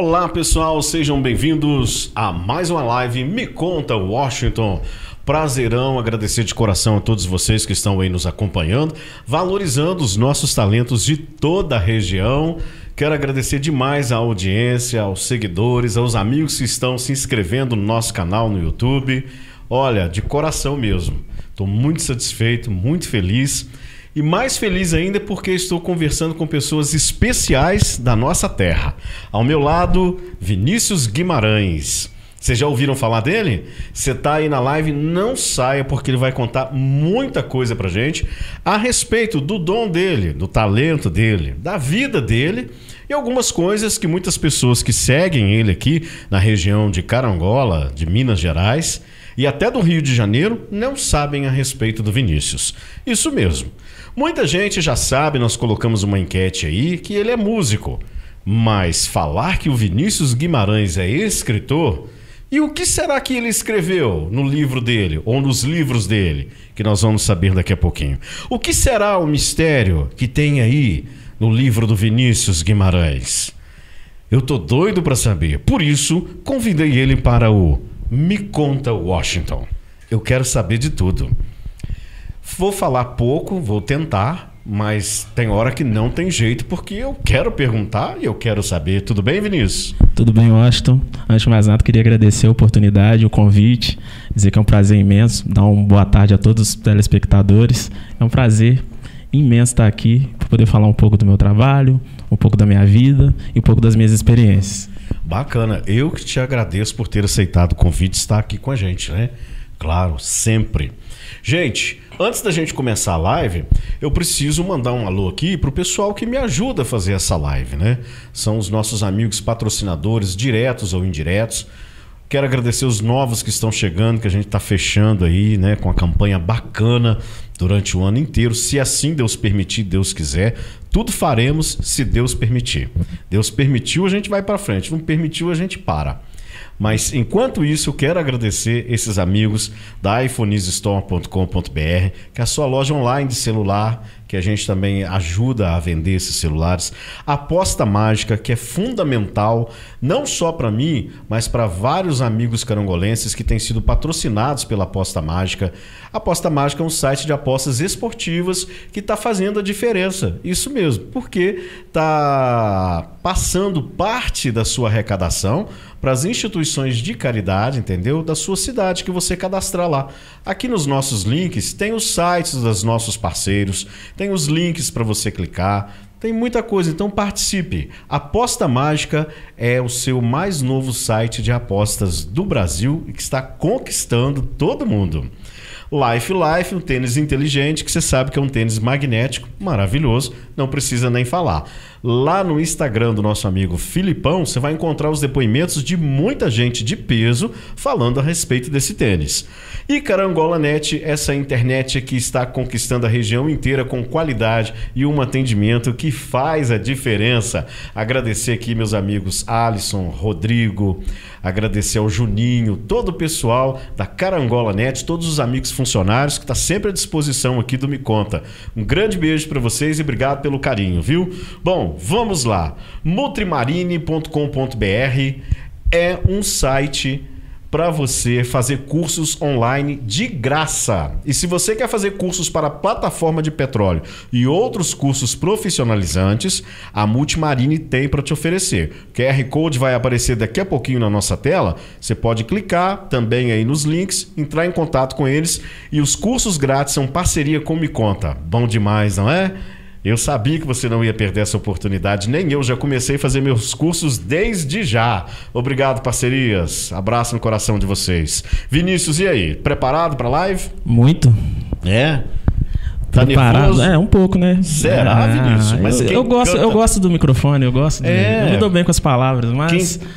Olá pessoal, sejam bem-vindos a mais uma live Me Conta Washington. Prazerão agradecer de coração a todos vocês que estão aí nos acompanhando, valorizando os nossos talentos de toda a região. Quero agradecer demais à audiência, aos seguidores, aos amigos que estão se inscrevendo no nosso canal no YouTube. Olha, de coração mesmo. Estou muito satisfeito, muito feliz. E mais feliz ainda porque estou conversando com pessoas especiais da nossa terra. Ao meu lado, Vinícius Guimarães. Vocês já ouviram falar dele? Você tá aí na live, não saia porque ele vai contar muita coisa pra gente a respeito do dom dele, do talento dele, da vida dele e algumas coisas que muitas pessoas que seguem ele aqui na região de Carangola, de Minas Gerais e até do Rio de Janeiro não sabem a respeito do Vinícius. Isso mesmo. Muita gente já sabe, nós colocamos uma enquete aí que ele é músico. Mas falar que o Vinícius Guimarães é escritor, e o que será que ele escreveu no livro dele, ou nos livros dele, que nós vamos saber daqui a pouquinho? O que será o mistério que tem aí no livro do Vinícius Guimarães? Eu tô doido para saber, por isso convidei ele para o Me Conta Washington. Eu quero saber de tudo. Vou falar pouco, vou tentar, mas tem hora que não tem jeito, porque eu quero perguntar e eu quero saber. Tudo bem, Vinícius? Tudo bem, Washington. Antes de mais nada, queria agradecer a oportunidade, o convite, dizer que é um prazer imenso, dar uma boa tarde a todos os telespectadores. É um prazer imenso estar aqui para poder falar um pouco do meu trabalho, um pouco da minha vida e um pouco das minhas experiências. Bacana. Eu que te agradeço por ter aceitado o convite e estar aqui com a gente, né? Claro, sempre. Gente, antes da gente começar a live, eu preciso mandar um alô aqui pro pessoal que me ajuda a fazer essa live, né? São os nossos amigos patrocinadores, diretos ou indiretos. Quero agradecer os novos que estão chegando, que a gente está fechando aí, né, com a campanha bacana durante o ano inteiro. Se assim Deus permitir, Deus quiser, tudo faremos se Deus permitir. Deus permitiu, a gente vai para frente. Não permitiu, a gente para. Mas enquanto isso, quero agradecer esses amigos da iPhonesStore.com.br, que é a sua loja online de celular, que a gente também ajuda a vender esses celulares. Aposta mágica, que é fundamental, não só para mim, mas para vários amigos carangolenses que têm sido patrocinados pela aposta mágica. Aposta mágica é um site de apostas esportivas que está fazendo a diferença. Isso mesmo, porque está passando parte da sua arrecadação para as instituições de caridade, entendeu? Da sua cidade que você cadastrar lá. Aqui nos nossos links tem os sites dos nossos parceiros, tem os links para você clicar, tem muita coisa, então participe. Aposta Mágica é o seu mais novo site de apostas do Brasil e que está conquistando todo mundo. Life Life, um tênis inteligente que você sabe que é um tênis magnético, maravilhoso, não precisa nem falar. Lá no Instagram do nosso amigo Filipão, você vai encontrar os depoimentos de muita gente de peso falando a respeito desse tênis. E Carangola Net, essa internet que está conquistando a região inteira com qualidade e um atendimento que faz a diferença. Agradecer aqui meus amigos Alisson, Rodrigo, agradecer ao Juninho, todo o pessoal da Carangola Net, todos os amigos funcionários que está sempre à disposição aqui do Me Conta. Um grande beijo para vocês e obrigado pelo carinho, viu? Bom, vamos lá. Multrimarine.com.br é um site para você fazer cursos online de graça. E se você quer fazer cursos para plataforma de petróleo e outros cursos profissionalizantes, a Multimarine tem para te oferecer. O QR Code vai aparecer daqui a pouquinho na nossa tela. Você pode clicar também aí nos links, entrar em contato com eles e os cursos grátis são parceria com Me Conta. Bom demais, não é? Eu sabia que você não ia perder essa oportunidade, nem eu já comecei a fazer meus cursos desde já. Obrigado, parcerias. Abraço no coração de vocês. Vinícius, e aí? Preparado para live? Muito. É? Tá Preparado? É, um pouco, né? Será, ah, Vinícius? Mas eu, eu gosto, eu gosto do microfone, eu gosto. De, é. Eu me dou bem com as palavras, mas quem...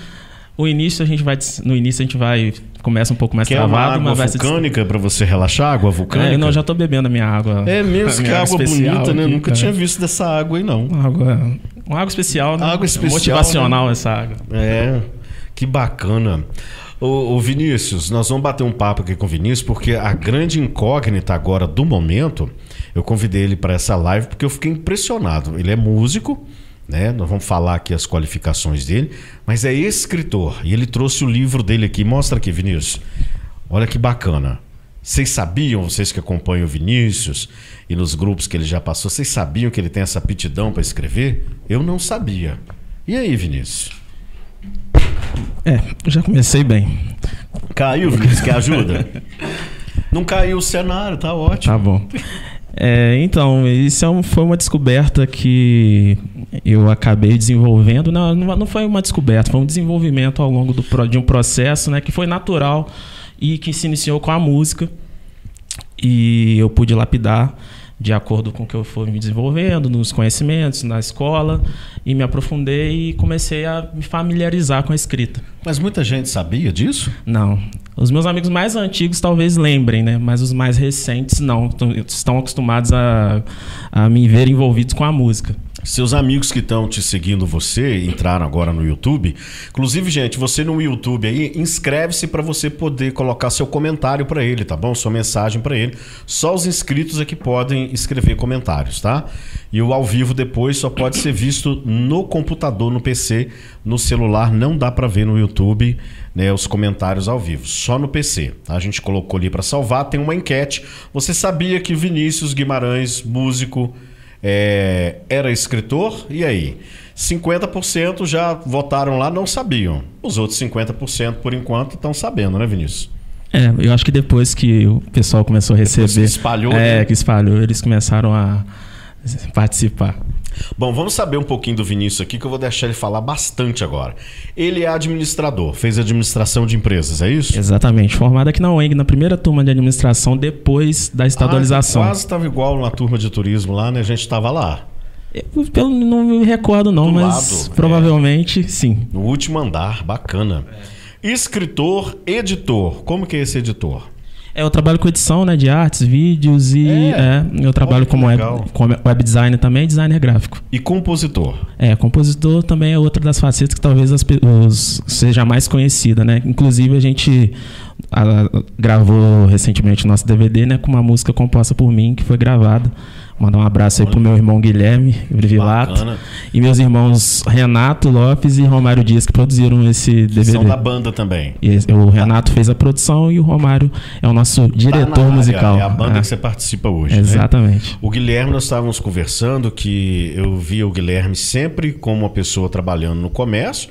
o início a gente vai no início a gente vai começa um pouco mais Quer travado, uma água vulcânica para você relaxar, água vulcânica? É, não, já tô bebendo a minha água. É mesmo, que água, bonita, né? Aqui, Nunca cara. tinha visto dessa água aí, não. Água, uma água especial, né? Água especial. Motivacional né? essa água. É, que bacana. Ô, ô, Vinícius, nós vamos bater um papo aqui com o Vinícius, porque a grande incógnita agora do momento, eu convidei ele para essa live porque eu fiquei impressionado. Ele é músico, né? Nós vamos falar aqui as qualificações dele, mas é escritor. E ele trouxe o livro dele aqui. Mostra aqui, Vinícius. Olha que bacana. Vocês sabiam, vocês que acompanham o Vinícius e nos grupos que ele já passou, vocês sabiam que ele tem essa aptidão para escrever? Eu não sabia. E aí, Vinícius? É, já comecei bem. Caiu, Vinícius, quer ajuda? não caiu o cenário, tá ótimo. Tá bom. É, então, isso é um, foi uma descoberta que eu acabei desenvolvendo. Não, não foi uma descoberta, foi um desenvolvimento ao longo do, de um processo né, que foi natural e que se iniciou com a música. E eu pude lapidar de acordo com o que eu fui me desenvolvendo, nos conhecimentos, na escola, e me aprofundei e comecei a me familiarizar com a escrita. Mas muita gente sabia disso? Não. Os meus amigos mais antigos talvez lembrem, né? Mas os mais recentes não. Estão acostumados a, a me ver envolvidos com a música. Seus amigos que estão te seguindo você entraram agora no YouTube. Inclusive, gente, você no YouTube aí, inscreve-se para você poder colocar seu comentário para ele, tá bom? Sua mensagem para ele. Só os inscritos é que podem escrever comentários, tá? E o ao vivo depois só pode ser visto no computador, no PC, no celular não dá para ver no YouTube, né, os comentários ao vivo, só no PC. Tá? A gente colocou ali para salvar, tem uma enquete. Você sabia que Vinícius Guimarães, músico, é, era escritor, e aí? 50% já votaram lá, não sabiam. Os outros 50%, por enquanto, estão sabendo, né, Vinícius? É, eu acho que depois que o pessoal começou a receber. Depois que espalhou, é, né? que espalhou, eles começaram a participar. Bom, vamos saber um pouquinho do Vinícius aqui, que eu vou deixar ele falar bastante agora. Ele é administrador, fez administração de empresas, é isso? Exatamente, formado aqui na UENG, na primeira turma de administração, depois da estadualização. Ah, quase estava igual na turma de turismo lá, né? A gente estava lá. Eu não me recordo não, do mas lado, provavelmente é. sim. No último andar, bacana. Escritor, editor. Como que é esse editor? É, eu trabalho com edição, né, de artes, vídeos e é. É, eu trabalho como web, como web designer também, designer gráfico. E compositor? É, compositor também é outra das facetas que talvez as, os, seja mais conhecida, né? Inclusive a gente a, gravou recentemente o nosso DVD, né, com uma música composta por mim que foi gravada Mandar um abraço aí pro meu irmão Guilherme Brivilato. E meus irmãos Renato Lopes e Romário Dias, que produziram esse DVD. São da banda também. E o Renato fez a produção e o Romário é o nosso diretor tá musical. É a banda ah. que você participa hoje. Né? Exatamente. Né? O Guilherme, nós estávamos conversando que eu via o Guilherme sempre como uma pessoa trabalhando no comércio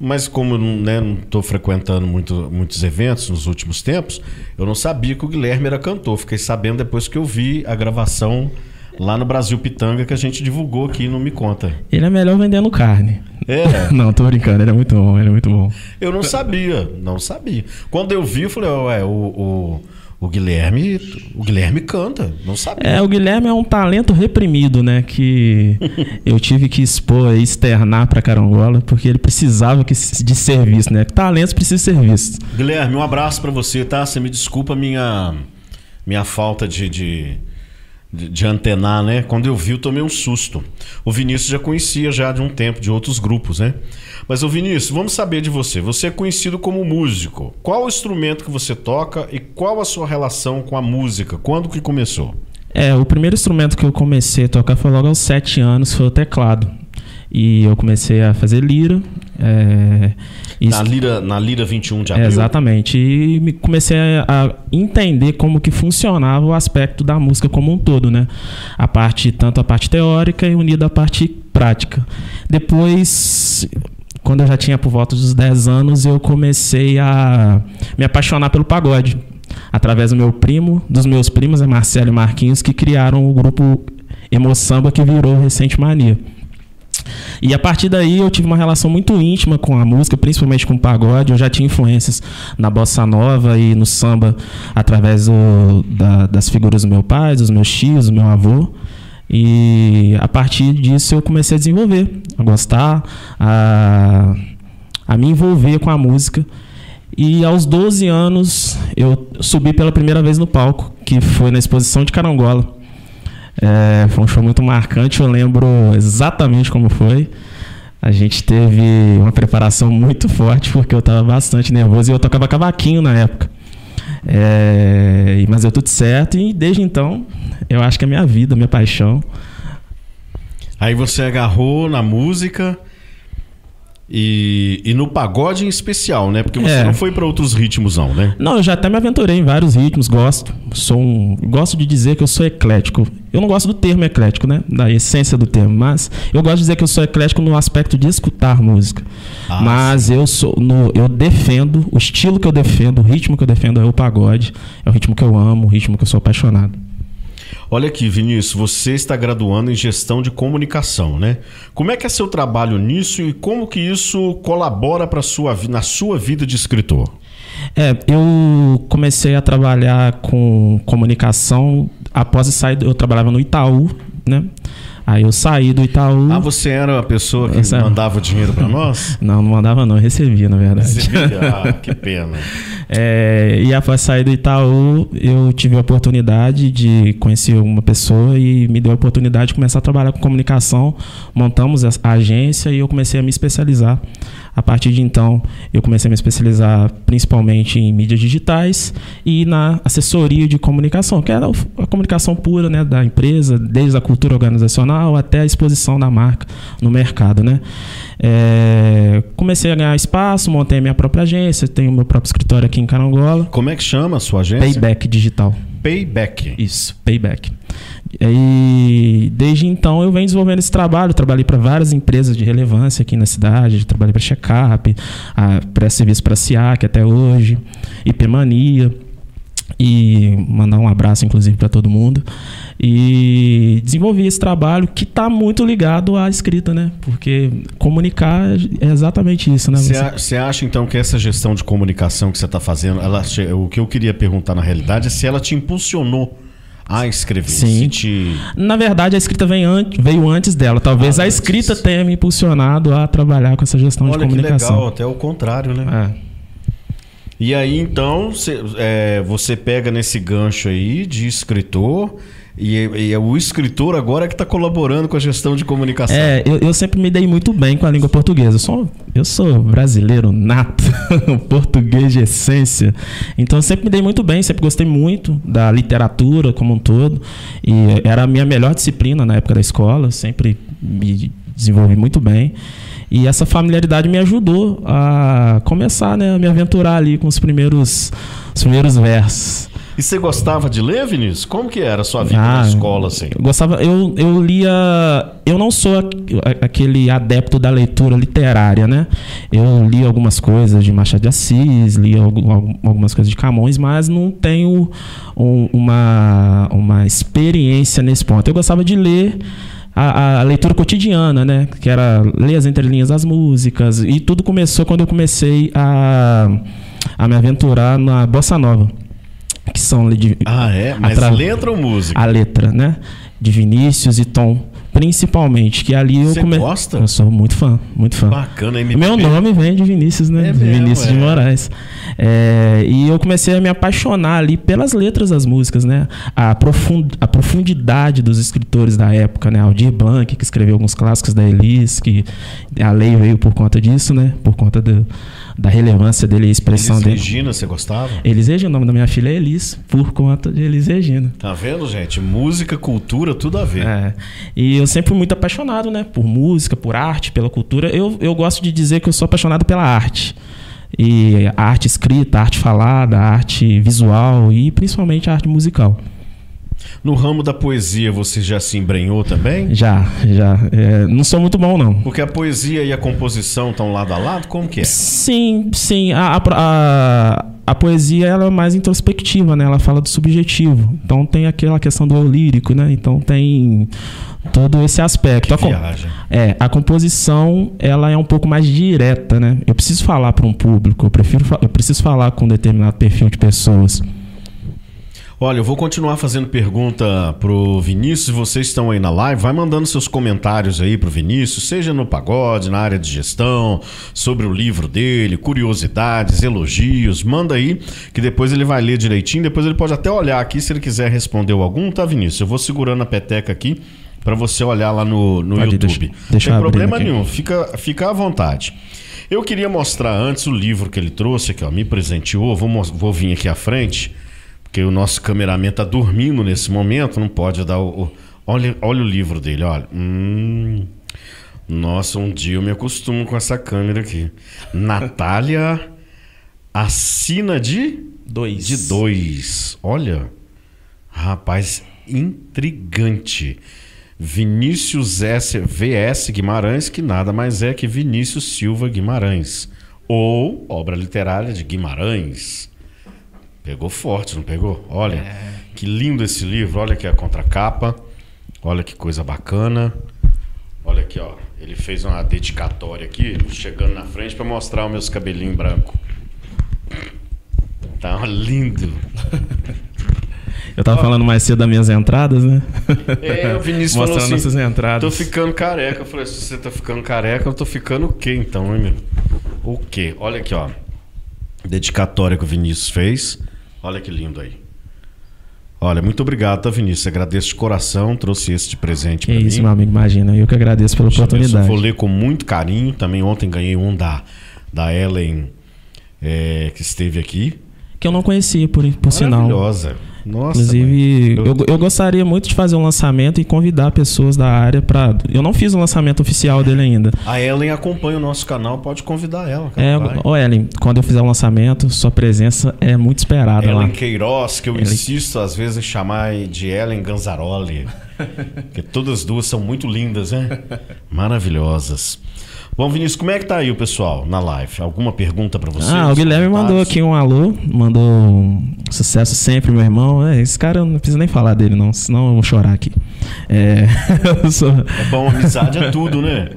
mas como né, não estou frequentando muito, muitos eventos nos últimos tempos, eu não sabia que o Guilherme era cantor. Fiquei sabendo depois que eu vi a gravação lá no Brasil Pitanga que a gente divulgou aqui no Me Conta. Ele é melhor vendendo carne. É. não, tô brincando, ele é muito bom, ele é muito bom. Eu não sabia, não sabia. Quando eu vi, eu falei, ué, o, o o Guilherme, o Guilherme canta, não sabe. É, o Guilherme é um talento reprimido, né? Que eu tive que expor e externar para Carangola, porque ele precisava de serviço, né? Talentos precisam de serviço. Guilherme, um abraço para você, tá? Você me desculpa minha minha falta de, de de, de, antenar, né? Quando eu vi, eu tomei um susto. O Vinícius já conhecia já de um tempo, de outros grupos, né? Mas o Vinícius, vamos saber de você. Você é conhecido como músico. Qual o instrumento que você toca e qual a sua relação com a música? Quando que começou? É, o primeiro instrumento que eu comecei a tocar foi logo aos sete anos, foi o teclado. E eu comecei a fazer lira. É, na, lira na Lira 21 de abril? É, exatamente. E comecei a entender como que funcionava o aspecto da música como um todo, né? A parte, tanto a parte teórica e unida à parte prática. Depois, quando eu já tinha por volta dos 10 anos, eu comecei a me apaixonar pelo pagode. Através do meu primo, dos meus primos, a Marcelo e Marquinhos, que criaram o grupo Emoçamba, que virou Recente Mania. E a partir daí eu tive uma relação muito íntima com a música, principalmente com o pagode. Eu já tinha influências na bossa nova e no samba através do, da, das figuras do meu pai, dos meus tios, do meu avô. E a partir disso eu comecei a desenvolver, a gostar, a, a me envolver com a música. E aos 12 anos eu subi pela primeira vez no palco, que foi na exposição de Carangola. É, foi um show muito marcante, eu lembro exatamente como foi. A gente teve uma preparação muito forte, porque eu estava bastante nervoso e eu tocava cavaquinho na época. É, mas deu tudo certo e desde então eu acho que é minha vida, minha paixão. Aí você agarrou na música e, e no pagode em especial, né? Porque você É. não foi para outros ritmos, não, né? Não, eu já até me aventurei em vários ritmos, gosto. Sou um, gosto de dizer que eu sou eclético. Eu não gosto do termo eclético, né? Da essência do termo, mas eu gosto de dizer que eu sou eclético no aspecto de escutar música. Ah, mas eu sou no, eu defendo, o estilo que eu defendo, o ritmo que eu defendo é o pagode. É o ritmo que eu amo, o ritmo que eu sou apaixonado. Olha aqui, Vinícius, você está graduando em gestão de comunicação, né? Como é que é seu trabalho nisso e como que isso colabora para sua na sua vida de escritor? É, eu comecei a trabalhar com comunicação após sair. Eu trabalhava no Itaú, né? Aí eu saí do Itaú. Ah, você era a pessoa que Essa- mandava o dinheiro para nós? Não, não mandava não, eu recebia, na verdade. Via? Ah, que pena. É, e após sair do Itaú, eu tive a oportunidade de conhecer uma pessoa e me deu a oportunidade de começar a trabalhar com comunicação. Montamos a agência e eu comecei a me especializar. A partir de então, eu comecei a me especializar principalmente em mídias digitais e na assessoria de comunicação, que era a comunicação pura né, da empresa, desde a cultura organizacional até a exposição da marca no mercado. Né? É, comecei a ganhar espaço, montei a minha própria agência, tenho meu próprio escritório aqui em Carangola. Como é que chama a sua agência? Payback Digital. Payback. Isso, Payback. E desde então eu venho desenvolvendo esse trabalho. Trabalhei para várias empresas de relevância aqui na cidade. Trabalhei para Checkup, para serviço para SIAC até hoje, IP Mania. E mandar um abraço, inclusive, para todo mundo. E desenvolvi esse trabalho que está muito ligado à escrita, né? Porque comunicar é exatamente isso, né? Você acha então que essa gestão de comunicação que você está fazendo, ela o que eu queria perguntar na realidade é se ela te impulsionou a escrever? Sim. Te... Na verdade, a escrita vem an- veio antes dela. Talvez Ah, a antes. escrita tenha me impulsionado a trabalhar com essa gestão de Olha que comunicação. legal, até o contrário, né? É. E aí então você, é, você pega nesse gancho aí de escritor e, e é o escritor agora que está colaborando com a gestão de comunicação. É, eu, eu sempre me dei muito bem com a língua portuguesa. Eu sou, eu sou brasileiro nato, português de essência. Então eu sempre me dei muito bem, sempre gostei muito da literatura como um todo. E era a minha melhor disciplina na época da escola, sempre me desenvolvi muito bem. E essa familiaridade me ajudou a começar né, a me aventurar ali com os primeiros, os primeiros versos. E você gostava de ler, Vinícius? Como que era a sua vida Ah, na escola, assim? Eu gostava, eu, eu lia. Eu não sou aquele adepto da leitura literária, né? Eu li algumas coisas de Machado de Assis, li algu- algu- algumas coisas de Camões, mas não tenho um- uma, uma experiência nesse ponto. Eu gostava de ler. A, a leitura cotidiana, né? Que era ler as entrelinhas das músicas. E tudo começou quando eu comecei a, a me aventurar na Bossa Nova. Que são de- Ah, é? Mas Atra- letra ou música? a letra, né? De Vinícius e Tom, principalmente, que ali eu Você come- gosta? Eu sou muito fã, muito fã. Bacana, MPB. meu nome vem de Vinícius, né? É mesmo, Vinícius é. de Moraes. É, e eu comecei a me apaixonar ali pelas letras das músicas, né? A, profund, a profundidade dos escritores da época, né? Aldir Blanc, que escreveu alguns clássicos da Elis, que a lei veio por conta disso, né? Por conta do- da relevância dele e a expressão Elis dele. Regina, você gostava? Elis Regina, o nome da minha filha é Elis, por conta de Elis Regina. Tá vendo, gente? Música, cultura, tudo a ver. É. E eu sempre fui muito apaixonado, né? Por música, por arte, pela cultura. Eu, eu gosto de dizer que eu sou apaixonado pela arte. E a arte escrita, a arte falada, a arte visual e principalmente a arte musical. No ramo da poesia, você já se embrenhou também? Já, já. É, não sou muito bom, não. Porque a poesia e a composição estão lado a lado? Como que é? Sim, sim. A, a, a, a poesia ela é mais introspectiva, né? Ela fala do subjetivo. Então tem aquela questão do lírico, né? Então tem todo esse aspecto. A com- Viagem. É, a composição ela é um pouco mais direta, né? Eu preciso falar para um público, eu prefiro, eu preciso falar com um determinado perfil de pessoas. Olha, eu vou continuar fazendo pergunta pro Vinícius. Vocês estão aí na live, vai mandando seus comentários aí pro Vinícius, seja no pagode, na área de gestão, sobre o livro dele, curiosidades, elogios. Manda aí, que depois ele vai ler direitinho. Depois ele pode até olhar aqui se ele quiser responder algum, tá, Vinícius? Eu vou segurando a peteca aqui para você olhar lá no, no Pode, YouTube. deixa- deixa Não tem problema aqui. nenhum, fica, fica à vontade. Eu queria mostrar antes o livro que ele trouxe aqui, ó, me presenteou. Vou, vou vir aqui à frente, porque o nosso cameraman tá dormindo nesse momento, não pode dar o. o- Olha, olha o livro dele, olha. Hum, nossa, um dia eu me acostumo com essa câmera aqui. Natália assina de Dois. de dois. Olha, rapaz, intrigante. Vinícius S. VS Guimarães, que nada mais é que Vinícius Silva Guimarães. Ou obra literária de Guimarães. Pegou forte, não pegou? Olha, que lindo esse livro. Olha aqui a contracapa. Olha que coisa bacana. Olha aqui, ó. Ele fez uma dedicatória aqui, chegando na frente para mostrar os meus cabelinhos brancos. Tá lindo. Eu tava falando mais cedo das minhas entradas, né? É, o Vinícius falou Mostrando assim, essas entradas. Tô ficando careca. Eu falei, se você tá ficando careca, eu tô ficando o quê então, hein, meu? O quê? Olha aqui, ó. Dedicatória que o Vinícius fez. Olha que lindo aí. Olha, muito obrigado, tá, Vinícius? Agradeço de coração, trouxe esse de presente pra isso, mim. meu amigo, imagina. Eu que agradeço pela Deixa se eu oportunidade. Vou ler com muito carinho. Também ontem ganhei um da, da Ellen, é, que esteve aqui. Que eu não conhecia, por, por sinal. Maravilhosa. Nossa. Inclusive, eu, eu gostaria muito de fazer um lançamento e convidar pessoas da área para. Eu não fiz o lançamento oficial dele ainda. A Ellen acompanha o nosso canal, pode convidar ela. cara, É, vai. ô Ellen, quando eu fizer o lançamento, sua presença é muito esperada lá. Ellen Queiroz, que eu Ellen- insisto às vezes em chamar de Ellen Ganzaroli. Porque todas as duas são muito lindas, né? Maravilhosas. Bom, Vinícius, como é que tá aí o pessoal na live? Alguma pergunta pra você? Ah, o Guilherme mandou aqui um alô, mandou um sucesso sempre, meu irmão. É, esse cara eu não preciso nem falar dele, não, senão eu vou chorar aqui. É, sou- É bom, amizade é tudo, né?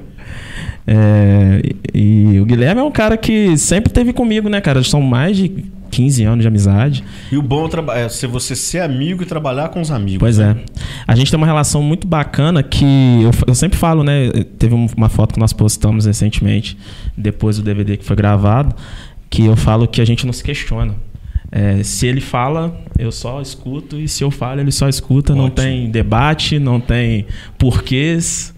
é, e, e o Guilherme é um cara que sempre esteve comigo, né, cara? São mais de 15 anos de amizade. E o bom é é ser você ser amigo e trabalhar com os amigos. Pois né? é. A gente tem uma relação muito bacana que eu, eu sempre falo, né? Teve um- uma foto que nós postamos recentemente, depois do DVD que foi gravado, que eu falo que a gente não se questiona. É, se ele fala, eu só escuto, e se eu falo, ele só escuta. Não Ótimo. tem debate, não tem porquês.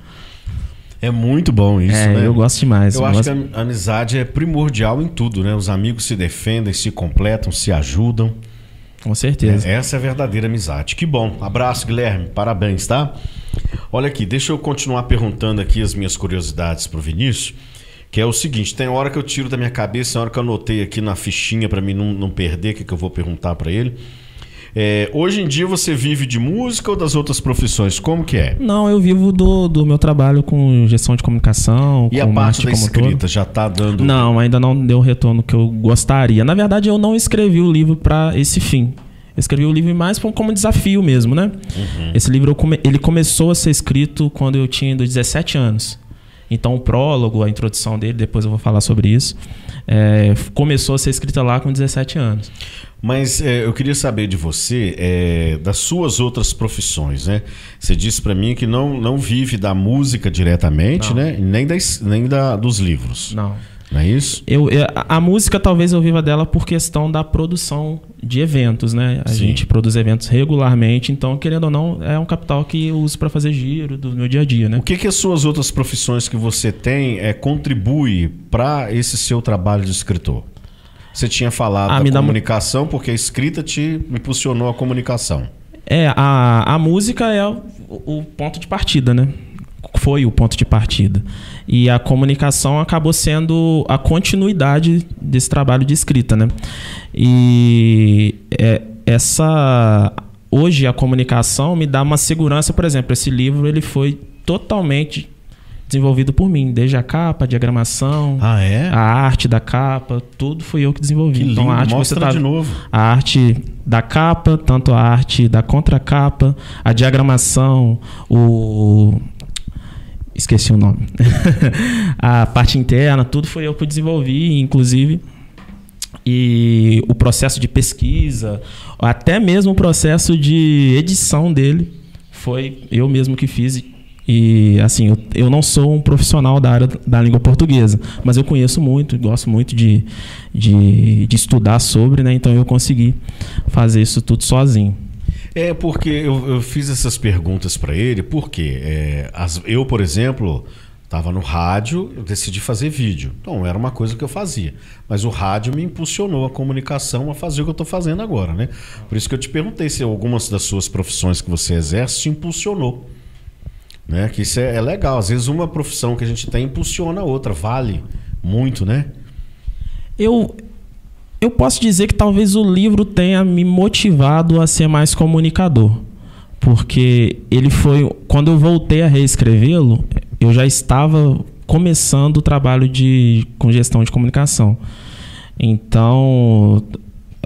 É muito bom isso, é, né? eu gosto demais. Eu eu acho gosto- que a amizade é primordial em tudo, né? Os amigos se defendem, se completam, se ajudam. Com certeza. Essa é a verdadeira amizade. Que bom. Abraço, Guilherme. Parabéns, tá? Olha aqui, deixa eu continuar perguntando aqui as minhas curiosidades pro Vinícius. Que é o seguinte, tem hora que eu tiro da minha cabeça, tem hora que eu anotei aqui na fichinha para mim não, não perder o que, que eu vou perguntar para ele. É, hoje em dia você vive de música ou das outras profissões? Como que é? Não, eu vivo do, do meu trabalho com gestão de comunicação, E com a parte da um todo. escrita já tá dando. Não, ainda não deu o retorno que eu gostaria. Na verdade, eu não escrevi o livro para esse fim. Eu escrevi o livro mais como- desafio mesmo, né? Esse livro come- ele começou a ser escrito quando eu tinha 17 anos. Então o prólogo, a introdução dele, depois eu vou falar sobre isso, é, começou a ser escrita lá com 17 anos. Mas é, eu queria saber de você, é, das suas outras profissões, né? Você disse para mim que não, não vive da música diretamente, Não. né? Nem, das, nem da, dos livros. Não. Não é isso? Eu, eu- a a música talvez eu viva dela por questão da produção de eventos, né? A Sim. gente produz eventos regularmente, então, querendo ou não, é um capital que eu uso para fazer giro do meu dia a dia, né? O que, que as suas outras profissões que você tem é, contribui para esse seu trabalho de escritor? Você tinha falado Ah, da me dá comunicação, porque a escrita te impulsionou a comunicação. É, a, a música é o, o ponto de partida, né? Foi o ponto de partida. E a comunicação acabou sendo a continuidade desse trabalho de escrita, né? E é, essa hoje a comunicação me dá uma segurança, por exemplo, esse livro ele foi totalmente desenvolvido por mim, desde a capa, a diagramação, Ah, é? a arte da capa, tudo foi eu que desenvolvi. que. Então a arte Mostra tá de novo. a arte da capa, tanto a arte da contracapa, a diagramação, o esqueci o nome. a parte interna, tudo foi eu que desenvolvi, inclusive. E o processo de pesquisa, até mesmo o processo de edição dele, foi eu mesmo que fiz. E assim, eu, eu não sou um profissional da área da língua portuguesa, mas eu conheço muito, gosto muito de, de, de estudar sobre, né? Então eu consegui fazer isso tudo sozinho. É porque eu, eu fiz essas perguntas para ele, porque é, as- eu, por exemplo, estava no rádio, eu decidi fazer vídeo. Então era uma coisa que eu fazia. Mas o rádio me impulsionou a comunicação a fazer o que eu estou fazendo agora, né? Por isso que eu te perguntei se algumas das suas profissões que você exerce te impulsionou Né? Que isso é, é legal. Às vezes uma profissão que a gente tem impulsiona a outra, vale muito, né? Eu, eu posso dizer que talvez o livro tenha me motivado a ser mais comunicador. Porque ele foi. Quando eu voltei a reescrevê-lo, eu já estava começando o trabalho de, com gestão de comunicação. Então,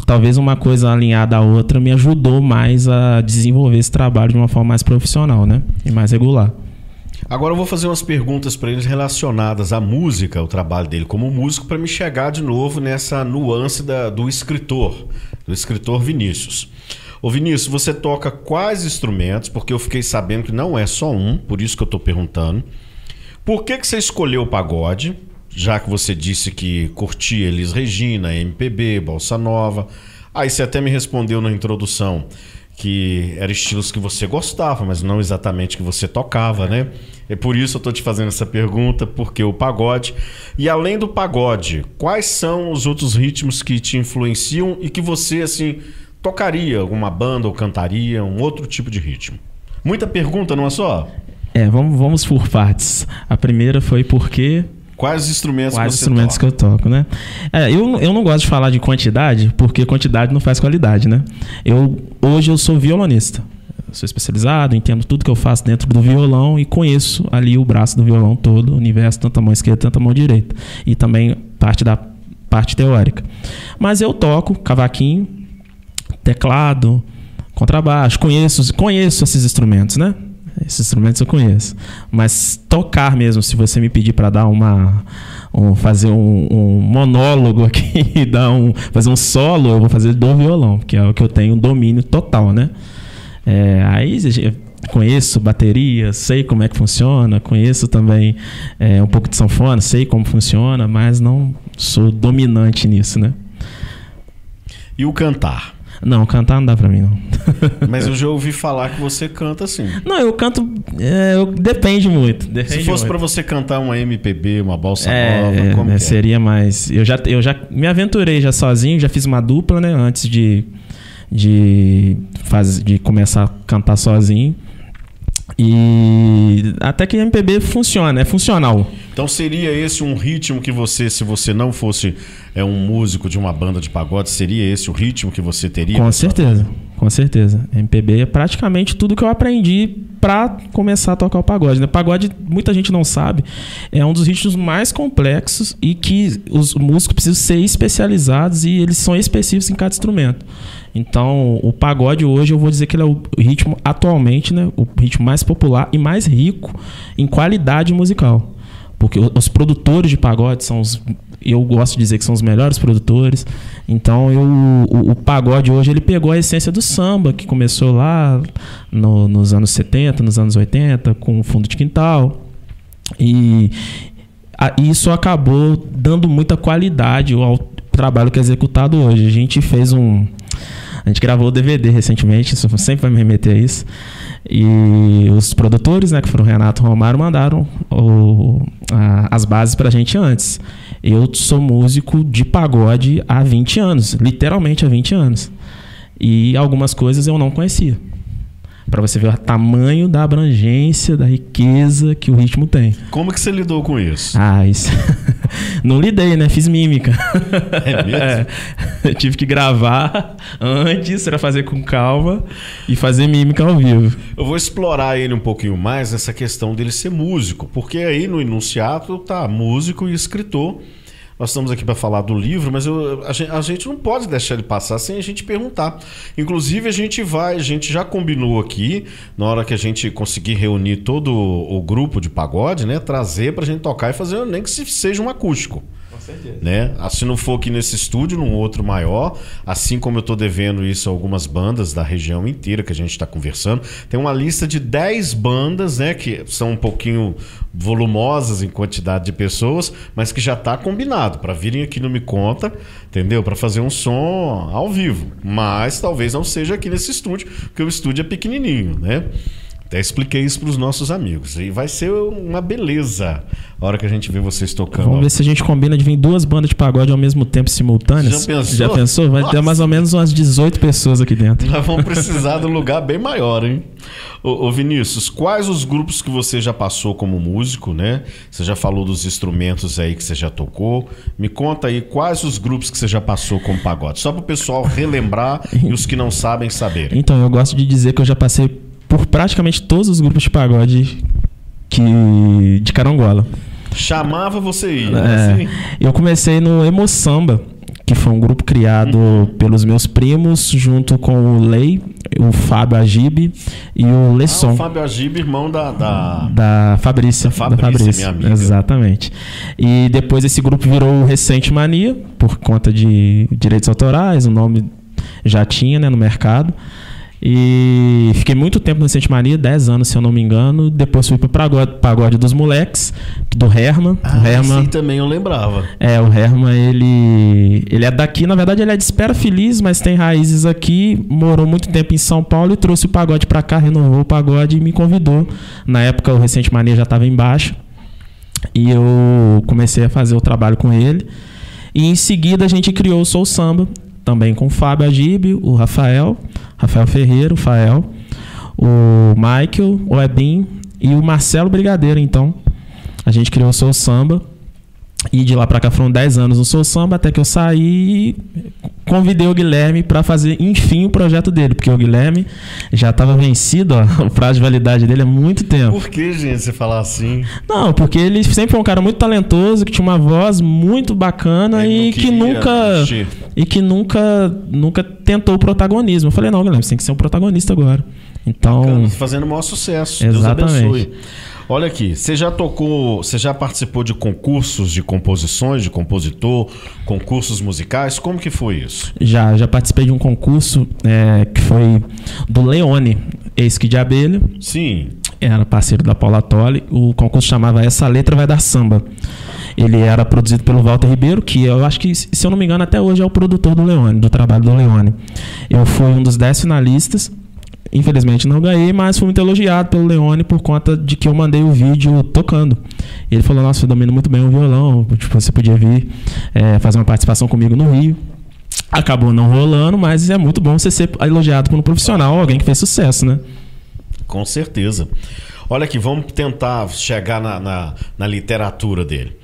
talvez uma coisa alinhada à outra me ajudou mais a desenvolver esse trabalho de uma forma mais profissional, né? E mais regular. Agora eu vou fazer umas perguntas para eles relacionadas à música, o trabalho dele como músico, para me chegar de novo nessa nuance da, do escritor, do escritor Vinícius. Ô Vinícius, você toca quais instrumentos? Porque eu fiquei sabendo que não é só um, por isso que eu estou perguntando. Por que, que você escolheu o pagode? Já que você disse que curtia Elis Regina, MPB, Bolsa Nova. Aí você até me respondeu na introdução que eram estilos que você gostava, mas não exatamente que você tocava, né? É por isso eu estou te fazendo essa pergunta, porque o pagode. E além do pagode, quais são os outros ritmos que te influenciam e que você, assim, tocaria alguma banda ou cantaria um outro tipo de ritmo? Muita pergunta, não é só? É, vamos, vamos por partes. A primeira foi porque Quais instrumentos Quais você instrumentos toca? que eu toco, né? É, eu, eu não gosto de falar de quantidade, porque quantidade não faz qualidade, né? Eu, hoje eu sou violonista. Eu sou especializado, entendo tudo que eu faço dentro do violão e conheço ali o braço do violão todo, o universo, tanto a mão esquerda, tanto a mão direita. E também parte da parte teórica. Mas eu toco cavaquinho, teclado, contrabaixo, conheço, conheço esses instrumentos, né? Esses instrumentos eu conheço. Mas tocar mesmo, se você me pedir para dar uma. Um, fazer um, um, monólogo aqui, dar um, fazer um solo, eu vou fazer do violão, que é o que eu tenho domínio total, né? É, aí conheço bateria, sei como é que funciona, conheço também é, um pouco de sanfona, sei como funciona, mas não sou dominante nisso, né? E o cantar? Não, cantar não dá pra mim, não. Mas eu já ouvi falar que você canta assim. Não, eu canto. É, eu, depende muito. Depende Se fosse para você cantar uma MPB, uma bossa é, nova, como é, que é? seria mais. Eu já, eu já me aventurei já sozinho, já fiz uma dupla, né? Antes de, de, faz, de começar a cantar sozinho. E até que MPB funciona, é funcional. Então seria esse um ritmo que você, se você não fosse é, um músico de uma banda de pagode, seria esse o ritmo que você teria? Com certeza, com certeza. MPB é praticamente tudo que eu aprendi para começar a tocar o pagode. Né? Pagode, muita gente não sabe, é um dos ritmos mais complexos e que os músicos precisam ser especializados e eles são específicos em cada instrumento. Então, o pagode hoje eu vou dizer que ele é o ritmo atualmente, né, o ritmo mais popular e mais rico em qualidade musical. Porque os produtores de pagode são os eu gosto de dizer que são os melhores produtores. Então, eu, o, o, pagode hoje ele pegou a essência do samba, que começou lá no, nos anos 70, nos anos 80, com o fundo de quintal. E a, isso acabou dando muita qualidade ao trabalho que é executado hoje. A gente fez um. A gente gravou o DVD recentemente, isso sempre vai me remeter a isso. E os produtores, né, que foram Renato e Romário, mandaram o, a, as bases pra gente antes. Eu sou músico de pagode há 20 anos, literalmente há 20 anos. E algumas coisas eu não conhecia. Para você ver o tamanho da abrangência, da riqueza que o ritmo tem. Como que você lidou com isso? Ah, isso. não lidei, né? Fiz mímica. É mesmo? É. Tive que gravar antes para fazer com calma e fazer mímica ao vivo. Eu vou explorar ele um pouquinho mais essa questão dele ser músico, porque aí no enunciado tá músico e escritor. Nós estamos aqui para falar do livro, mas eu, a, gente, a, gente, não pode deixar ele passar sem a gente perguntar. Inclusive, a gente vai, a gente já combinou aqui, na hora que a gente conseguir reunir todo o, grupo de pagode, né? Trazer para a gente tocar e fazer, nem que seja um acústico. Certeza. Né? Ah, se não for aqui nesse estúdio, num outro maior, assim como eu estou devendo isso a algumas bandas da região inteira que a gente está conversando, tem uma lista de 10 bandas, né, que são um pouquinho volumosas em quantidade de pessoas, mas que já está combinado para virem aqui no Me Conta, entendeu? Para fazer um som ao vivo. Mas talvez não seja aqui nesse estúdio, porque o estúdio é pequenininho, né? Até expliquei isso para os nossos amigos. E vai ser uma beleza a hora que a gente vê vocês tocando. Vamos ver se a gente combina de vir duas bandas de pagode ao mesmo tempo simultâneas. Já pensou? Já pensou? Vai Nossa. ter mais ou menos umas 18 pessoas aqui dentro. Nós vamos precisar de um lugar bem maior, hein? Ô, ô, Vinícius, quais os grupos que você já passou como músico, né? Você já falou dos instrumentos aí que você já tocou. Me conta aí quais os grupos que você já passou como pagode. Só para o pessoal relembrar e os que não sabem saberem. Então, eu gosto de dizer que eu já passei por praticamente todos os grupos de pagode que de Carangola. Chamava você ia. É, assim? eu comecei no Emo Samba, que foi um grupo criado pelos meus primos, junto com o Lei, o Fábio Agibe e o Ah, Lesson. o Fábio Agib, irmão da. da... Da Fabrícia. Da Fabrícia, minha amiga. Exatamente. E depois esse grupo virou o Recente Mania, por conta de direitos autorais, o nome já tinha né, no mercado. E fiquei muito tempo no Recente Mania, 10 anos se eu não me engano. Depois fui pro Pagode, pagode dos Moleques, do Herman. Ah, o Herman também eu lembrava. é, o Herman, ele, ele é daqui, na verdade ele é de Espera Feliz, mas tem raízes aqui, morou muito tempo em São Paulo e trouxe o pagode pra cá, renovou o pagode e me convidou. Na época o Recente Mania já estava embaixo e eu comecei a fazer o trabalho com ele. E em seguida a gente criou o Soul Samba, também com o Fábio Agib, o Rafael, Rafael Ferreira, o Fael, o Michael, o Ebin e o Marcelo Brigadeiro, então. A gente criou o Soul Samba. E de lá pra cá foram 10 anos no Soul Samba, até que eu saí e convidei o Guilherme pra fazer, enfim, o projeto dele. Porque o Guilherme já tava vencido, ó, o prazo de validade dele há muito tempo. Por que, gente, você falar assim? Não, porque ele sempre foi um cara muito talentoso, que tinha uma voz muito bacana Ele e que nunca mexer. e que nunca nunca tentou o protagonismo. Eu falei, não, Guilherme, você tem que ser um protagonista agora. Então, Bacana, fazendo o maior sucesso. Exatamente. Deus abençoe. Olha aqui, você já tocou, você já participou de concursos de composições, de compositor, concursos musicais? Como que foi isso? já já participei de um concurso é, que foi do Leone, ex-que de abelha. Sim. era parceiro da Paula Tolle. O concurso chamava Essa Letra Vai Dar Samba. Ele era produzido pelo Walter Ribeiro, que eu acho que, se eu não me engano, até hoje é o produtor do Leone, do trabalho do Leone. Eu fui um dos dez finalistas. Infelizmente não ganhei, mas fui muito elogiado pelo Leone por conta de que eu mandei o vídeo tocando. E ele falou: Nossa, você domina muito bem o violão. Tipo, você podia vir é, fazer uma participação comigo no Rio. Acabou não rolando, mas é muito bom você ser elogiado por um profissional, alguém que fez sucesso, né? Com certeza. Olha aqui, vamos tentar chegar na, na, na literatura dele.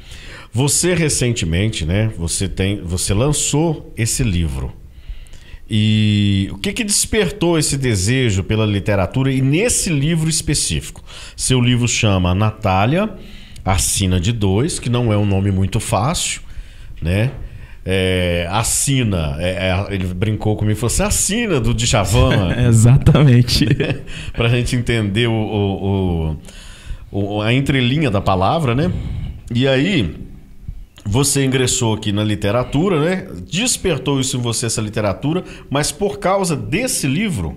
Você recentemente, né? Você tem, você lançou esse livro. E o que, que despertou esse desejo pela literatura e nesse livro específico? Seu livro chama Natália, Assina de Dois, que não é um nome muito fácil, né? É, assina, é, é, ele brincou comigo e falou assim: assina do Djavan. Exatamente. pra gente entender o- o- o- a entrelinha da palavra, né? E aí, você ingressou aqui na literatura, né? Despertou isso em você, essa literatura, mas por causa desse livro.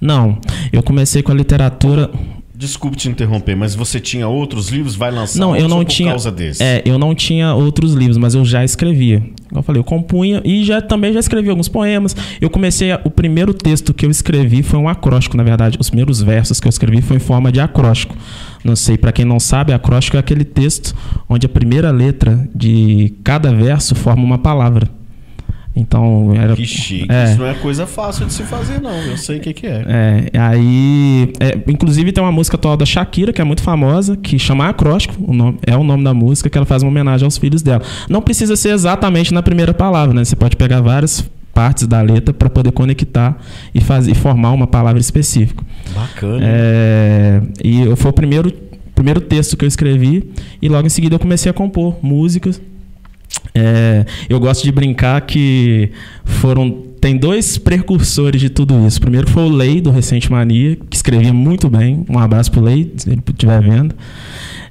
Não, eu comecei com a literatura. Desculpe te interromper, mas você tinha outros livros? Vai lançar Não, eu não tinha. causa desse? É, eu não tinha outros livros, mas eu já escrevia. Como eu falei, eu compunha e já também já escrevi alguns poemas. Eu comecei a- o primeiro texto que eu escrevi foi um acróstico, na verdade. Os primeiros versos que eu escrevi foi em forma de acróstico. Não sei, para quem não sabe, acróstico é aquele texto onde a primeira letra de cada verso forma uma palavra. Então, era Que chique. É. Isso não é coisa fácil de se fazer, não. Eu sei o que, que é. É, aí. é, inclusive tem uma música atual da Shakira, que é muito famosa, que chama Acróstico, o nome- é o nome da música, que ela faz uma homenagem aos filhos dela. Não precisa ser exatamente na primeira palavra, né? Você pode pegar várias partes da letra para poder conectar e fazer formar uma palavra específica. Bacana. É, e foi o primeiro, primeiro texto que eu escrevi, e logo em seguida eu comecei a compor músicas. É, eu gosto de brincar que foram. Tem dois precursores de tudo isso. Primeiro foi o Lei, do Recente Mania, que escrevia muito bem. Um abraço pro Lei, se ele estiver vendo.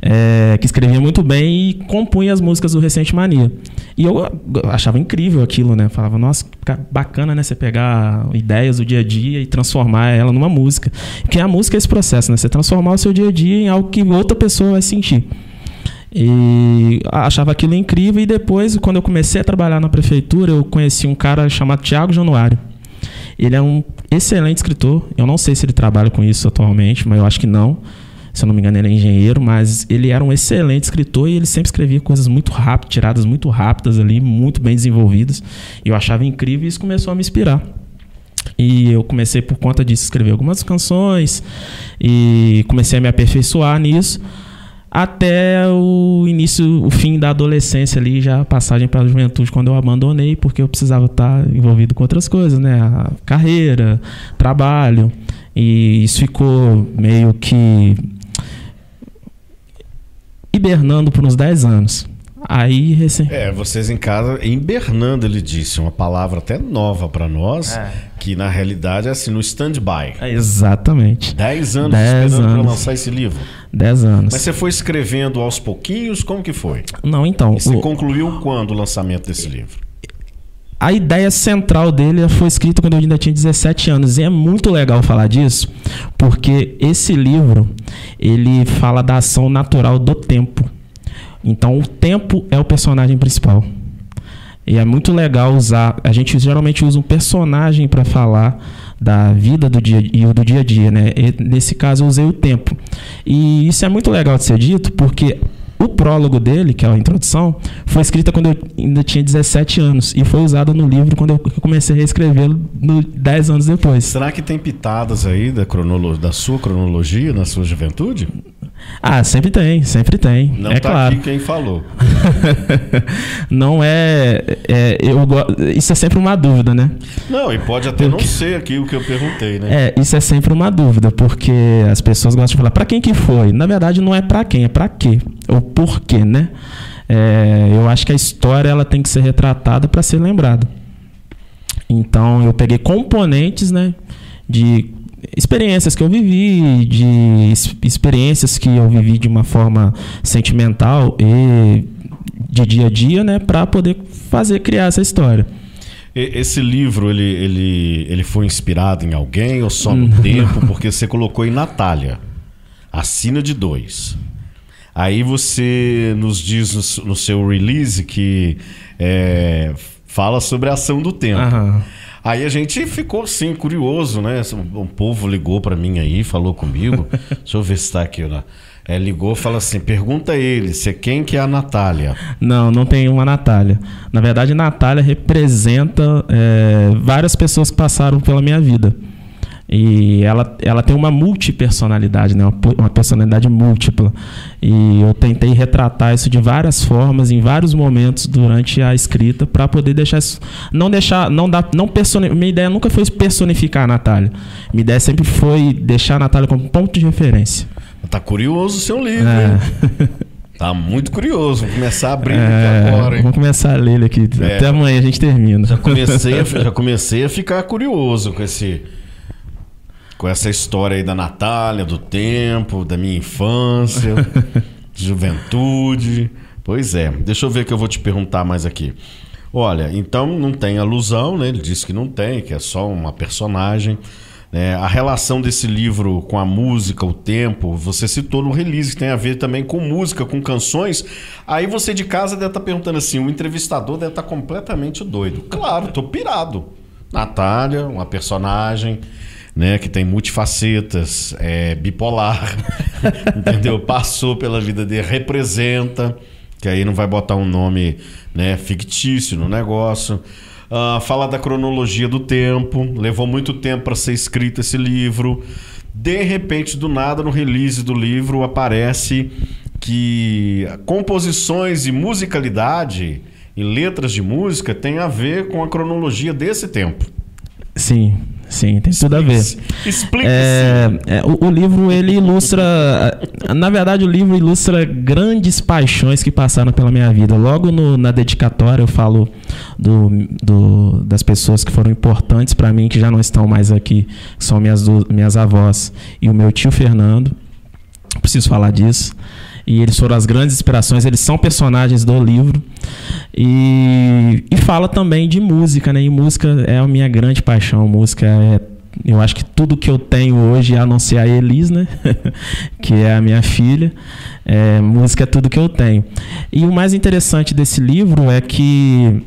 É, que escrevia muito bem e compunha as músicas do Recente Mania. E eu achava incrível aquilo, né? Falava, nossa, ca- bacana, né? Você pegar ideias do dia a dia e transformar ela numa música. Porque a música é esse processo, né? Você transformar o seu dia a dia em algo que outra pessoa vai sentir. E achava aquilo incrível. E depois, quando eu comecei a trabalhar na prefeitura, eu conheci um cara chamado Tiago Januário. Ele é um excelente escritor. Eu não sei se ele trabalha com isso atualmente, mas eu acho que não. Se eu não me engano, ele é engenheiro, mas ele era um excelente escritor e ele sempre escrevia coisas muito rápidas, tiradas muito rápidas ali, muito bem desenvolvidas. Eu achava incrível e isso começou a me inspirar. E eu comecei por conta disso escrever algumas canções e comecei a me aperfeiçoar nisso até o início, o fim da adolescência ali, já a passagem para a juventude, quando eu abandonei, porque eu precisava estar envolvido com outras coisas, né? A carreira, trabalho. E isso ficou meio que hibernando por uns 10 anos. Aí, recém... É, vocês em casa, hibernando, ele disse, uma palavra até nova para nós, é. que na realidade é assim, no stand-by. É, exatamente. Dez anos Dez esperando para lançar esse livro. Dez anos. Mas você foi escrevendo aos pouquinhos, como que foi? Não, então... E você o... concluiu quando o lançamento desse livro? A ideia central dele foi escrita quando eu ainda tinha 17 anos. E é muito legal falar disso, porque esse livro, ele fala da ação natural do tempo. Então o tempo é o personagem principal. E é muito legal usar. A gente geralmente usa um personagem para falar da vida do dia e do dia a dia, né? E nesse caso eu usei o tempo. E isso é muito legal de ser dito porque o prólogo dele, que é a introdução, foi escrita quando eu ainda tinha 17 anos e foi usada no livro quando eu comecei a reescrevê-lo 10 anos depois. Será que tem pitadas aí da, da sua cronologia na sua juventude? Ah, sempre tem, sempre tem. Não é tá claro. aqui quem falou. não é, é eu, isso é sempre uma dúvida, né? Não, e pode até porque, não ser aqui o que eu perguntei, né? É, isso é sempre uma dúvida, porque as pessoas gostam de falar para quem que foi. Na verdade, não é para quem, é para quê ou por quê, né? É, eu acho que a história ela tem que ser retratada para ser lembrada. Então, eu peguei componentes, né, de experiências que eu vivi, de experiências que eu vivi de uma forma sentimental e de dia a dia, né, para poder fazer criar essa história. Esse livro ele, ele, ele foi inspirado em alguém ou só no tempo? Porque você colocou em Natália, assina de dois. Aí você nos diz no, seu release que é, fala sobre a ação do tempo. Uhum. Aí a gente ficou assim, curioso, né? Um povo ligou para mim aí, falou comigo. Deixa eu ver se está aqui, né? É, ligou fala assim: pergunta a ele se quem que é a Natália. Não, não tem uma Natália. Na verdade, Natália representa é, várias pessoas que passaram pela minha vida. E ela, ela tem uma multipersonalidade, né? uma, uma personalidade múltipla. E eu tentei retratar isso de várias formas, em vários momentos durante a escrita, para poder deixar isso. Não deixar. Não dar, não personi, minha ideia nunca foi personificar a Natália. Minha ideia sempre foi deixar a Natália como ponto de referência. Tá curioso o seu livro, é. Tá muito curioso. Vou começar a abrir é, agora, hein? Vamos começar a ler ele aqui. É. Até amanhã a gente termina. Já comecei, a, já comecei a ficar curioso com esse com essa história aí da Natália, do tempo, da minha infância, juventude. Pois é. Deixa eu ver que eu vou te perguntar mais aqui. Olha, então não tem alusão, né? Ele disse que não tem, que é só uma personagem. É, a relação desse livro com a música, o tempo, você citou no release, que tem a ver também com música, com canções. Aí você de casa deve estar tá perguntando assim: o entrevistador deve estar tá completamente doido. Claro, tô pirado. Natália, uma personagem né, que tem multifacetas, é bipolar, entendeu? Passou pela vida dele, representa, que aí não vai botar um nome né, fictício no negócio. Uh, fala da cronologia do tempo, levou muito tempo para ser escrito esse livro. De repente, do nada, no release do livro aparece que composições e musicalidade e letras de música têm a ver com a cronologia desse tempo. Sim, Sim, tem tudo a ver. Explica. É, é, o, o, livro ele ilustra, na verdade o livro ilustra grandes paixões que passaram pela minha vida. Logo no, na dedicatória eu falo do, do, das pessoas que foram importantes para mim que já não estão mais aqui, são minhas minhas avós e o meu tio Fernando. Preciso falar disso e eles foram as grandes inspirações, eles são personagens do livro. E, e fala também de música, né? E música é a minha grande paixão. Música é eu acho que tudo que eu tenho hoje é anunciar a Elis, né? que é a minha filha. É, música é tudo que eu tenho. E o mais interessante desse livro é que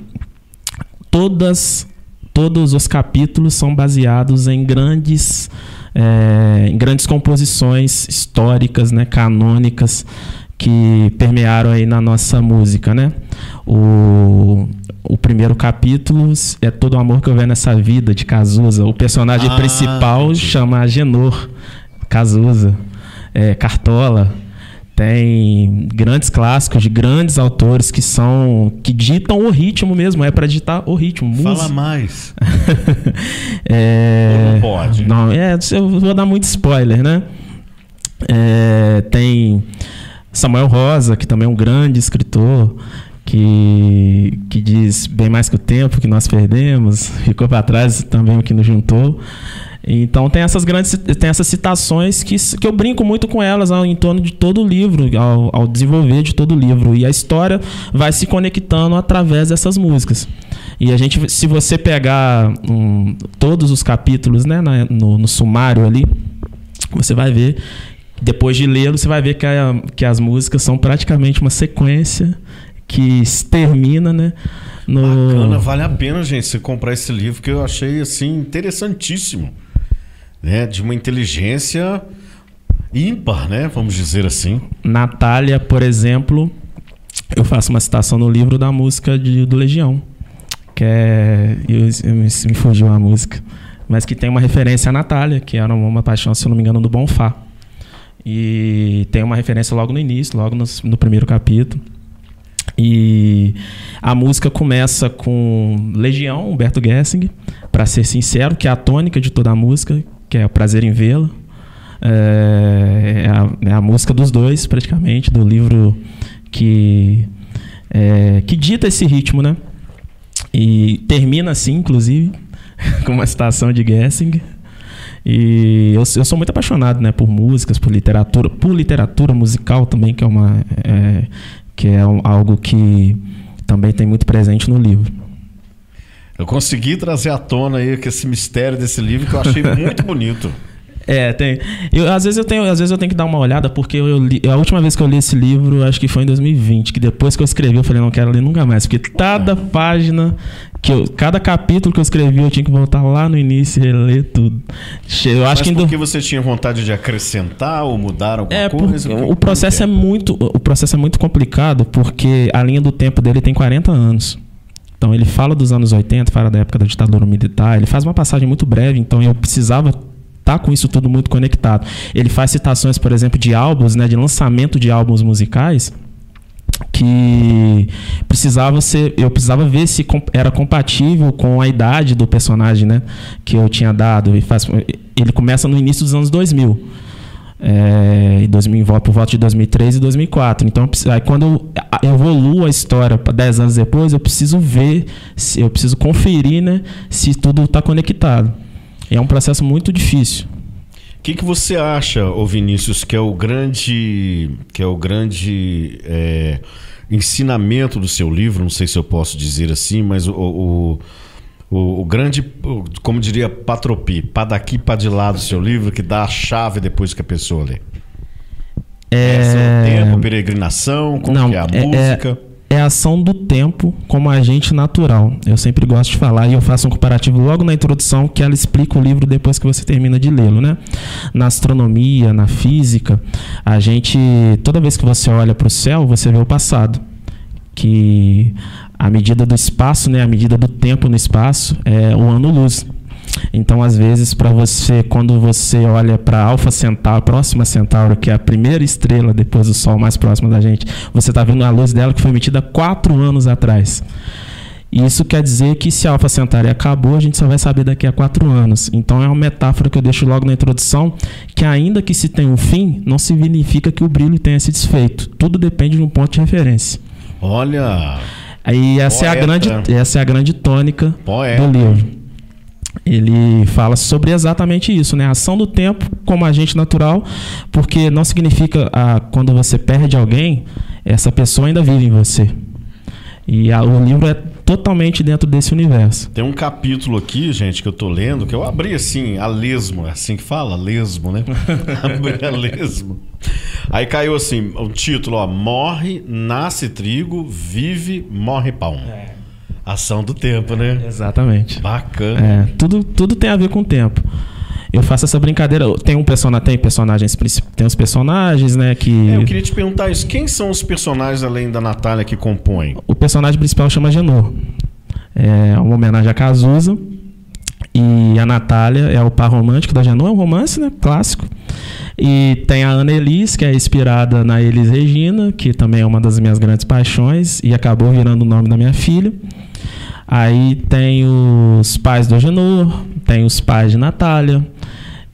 todas todos os capítulos são baseados em grandes, é, em grandes composições históricas, né, canônicas, que permearam aí na nossa música, né? O, o primeiro capítulo é todo o amor que houver nessa vida de Cazuza. O personagem ah, principal entendi. chama Agenor Cazuza, é, Cartola. Tem grandes clássicos de grandes autores que são que ditam o ritmo mesmo, é para ditar o ritmo. Fala música. mais. é, não pode. Não, é, eu vou dar muito spoiler, né? É, tem Samuel Rosa, que também é um grande escritor, que, que diz bem mais que o tempo que nós perdemos, ficou para trás também o que nos juntou. Então tem essas grandes tem essas citações que, que eu brinco muito com elas ao, em torno de todo o livro, ao, ao, desenvolver de todo o livro. E a história vai se conectando através dessas músicas. E a gente, se você pegar um, todos os capítulos né, na, no, no sumário ali, você vai ver depois de lê-lo, você vai ver que, a, que as músicas são praticamente uma sequência que termina, né? No... Bacana, vale a pena, gente, você comprar esse livro que eu achei assim interessantíssimo, né? De uma inteligência ímpar, né? Vamos dizer assim. Natália, por exemplo, eu faço uma citação no livro da música de, do Legião, que é eu, eu, me fugiu a música, mas que tem uma referência à Natália, que era uma paixão, se eu não me engano, do Bonfá. E tem uma referência logo no início, logo no, no primeiro capítulo. E a música começa com Legião, Humberto Gessing, para ser sincero, que é a tônica de toda a música, que é o prazer em vê-la. É, é, a, é, a, música dos dois, praticamente, do livro que, é, que dita esse ritmo, né? E termina assim, inclusive, com uma citação de Gessing. E eu, eu sou muito apaixonado, né, por músicas, por literatura, por literatura musical também, que é uma é, que é algo que também tem muito presente no livro. Eu consegui trazer à tona aí que esse mistério desse livro que eu achei muito bonito. É, tem. Eu, às vezes eu tenho, às vezes eu tenho que dar uma olhada porque eu li, a última vez que eu li esse livro, acho que foi em 2020, que depois que eu escrevi, eu falei não quero ler nunca mais, porque cada página que eu, cada capítulo que eu escrevi, eu tinha que voltar lá no início e reler tudo. Eu acho Mas que porque você tinha vontade de acrescentar ou mudar alguma é, coisa? O, o processo é? é muito, o processo é muito complicado porque a linha do tempo dele tem 40 anos. Então ele fala dos anos 80, fala da época da ditadura militar, ele faz uma passagem muito breve, então eu precisava tá com isso tudo muito conectado. Ele faz citações, por exemplo, de álbuns, né, de lançamento de álbuns musicais que precisava ser, eu precisava ver se era compatível com a idade do personagem, né, que eu tinha dado. Faz, ele começa no início dos anos 2000. É, 2000, por volta de 2003 e 2004. Então, aí quando eu evoluo a história para 10 anos depois, eu preciso ver, eu preciso conferir né, se tudo está conectado. É um processo muito difícil. O que, que você acha, ô Vinícius, que é o grande, que é o grande é, ensinamento do seu livro? Não sei se eu posso dizer assim, mas o, o, o, o grande, como diria Patropi, para daqui para de lá do seu livro, que dá a chave depois que a pessoa lê. É, é o tempo, peregrinação, como Não, é a é, música? É é a ação do tempo como agente natural. Eu sempre gosto de falar e eu faço um comparativo logo na introdução que ela explica o livro depois que você termina de lê-lo, né? Na astronomia, na física, a gente toda vez que você olha para o céu, você vê o passado, que a medida do espaço, né, a medida do tempo no espaço é o ano-luz. Então, às vezes, para você, quando você olha para Alfa Centauro, próxima Centauro, que é a primeira estrela depois do Sol mais próxima da gente, você está vendo a luz dela que foi emitida quatro anos atrás. Isso quer dizer que se a Alfa Centauri acabou, a gente só vai saber daqui a quatro anos. Então é uma metáfora que eu deixo logo na introdução, que ainda que se tenha um fim, não significa que o brilho tenha se desfeito. Tudo depende de um ponto de referência. Olha! Aí essa, é a, grande, essa é a grande tônica Poeta. do livro ele fala sobre exatamente isso, né? A ação do tempo como agente natural, porque não significa ah, quando você perde alguém, essa pessoa ainda vive em você. E a, o livro é totalmente dentro desse universo. Tem um capítulo aqui, gente, que eu tô lendo, que eu abri assim, a lesmo, é assim que fala? Lesmo, né? abri a lesmo. Aí caiu assim, o título, ó, morre, nasce trigo, vive, morre pão. É. Ação do tempo, né? Exatamente. Bacana. É, tudo, tudo tem a ver com o tempo. Eu faço essa brincadeira. Tem um personagem, tem personagens, tem os personagens, né? Que É, eu queria te perguntar isso. Quem são os personagens além da Natália que compõem? o personagem principal chama Genor. É uma homenagem a Cazuza. E a Natália é o par romântico da Genor, é um romance, né? Clássico. E tem a Ana Elis, que é inspirada na Elis Regina, que também é uma das minhas grandes paixões e acabou virando o nome da minha filha. Aí tem os pais do Agenor, tem os pais de Natália.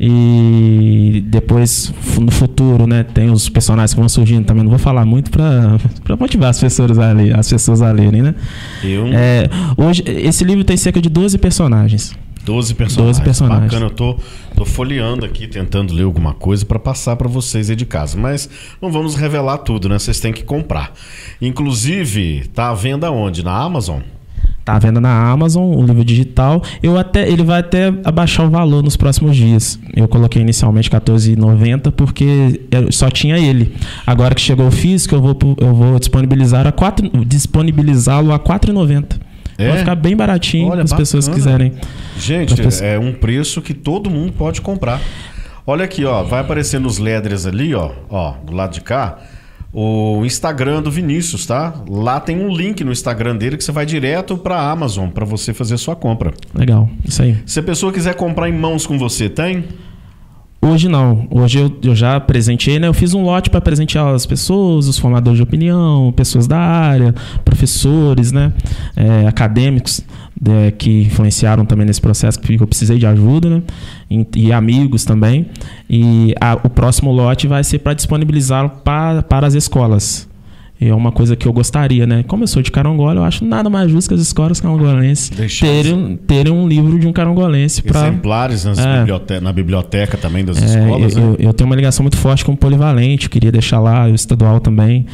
E depois, no futuro, né, tem os personagens que vão surgindo também. Não vou falar muito para motivar as pessoas a, ler, as pessoas a lerem, né? Eu, É, hoje, esse livro tem cerca de 12 personagens. 12 personagens. 12 personagens. Bacana, eu tô, tô folheando aqui, tentando ler alguma coisa para passar para vocês aí de casa. Mas não vamos revelar tudo, né? Vocês têm que comprar. Inclusive, tá à venda onde? Na Amazon? Tá à venda na Amazon, o livro digital. Eu até, ele vai até abaixar o valor nos próximos dias. Eu coloquei inicialmente R$14,90 porque só tinha ele. Agora que chegou o físico, eu vou, eu vou disponibilizar a quatro- disponibilizá-lo a R$4,90. É? Vai ficar bem baratinho para as pessoas quiserem. Gente, Pra pessoa- é um preço que todo mundo pode comprar. Olha aqui, ó, vai aparecer nos ledres ali, ó, ó, do lado de cá, o Instagram do Vinícius, tá? Lá tem um link no Instagram dele que você vai direto para Amazon para você fazer sua compra. Legal, isso aí. Se a pessoa quiser comprar em mãos com você, tem? Hoje não. Hoje eu, eu já presenteei, né? Eu fiz um lote para presentear as pessoas, os formadores de opinião, pessoas da área, professores, né? É, acadêmicos né, que influenciaram também nesse processo, que eu precisei de ajuda, né? E, e amigos também. E a- o próximo lote vai ser para disponibilizá-lo pa- para as escolas. E é uma coisa que eu gostaria, né? Como eu sou de Carangola, eu acho nada mais justo que as escolas carangolenses terem, terem um livro de um carangolense para Exemplares nas É. na biblioteca também das é, escolas, eu, né? eu tenho uma ligação muito forte com o Polivalente, eu queria deixar lá, o estadual também,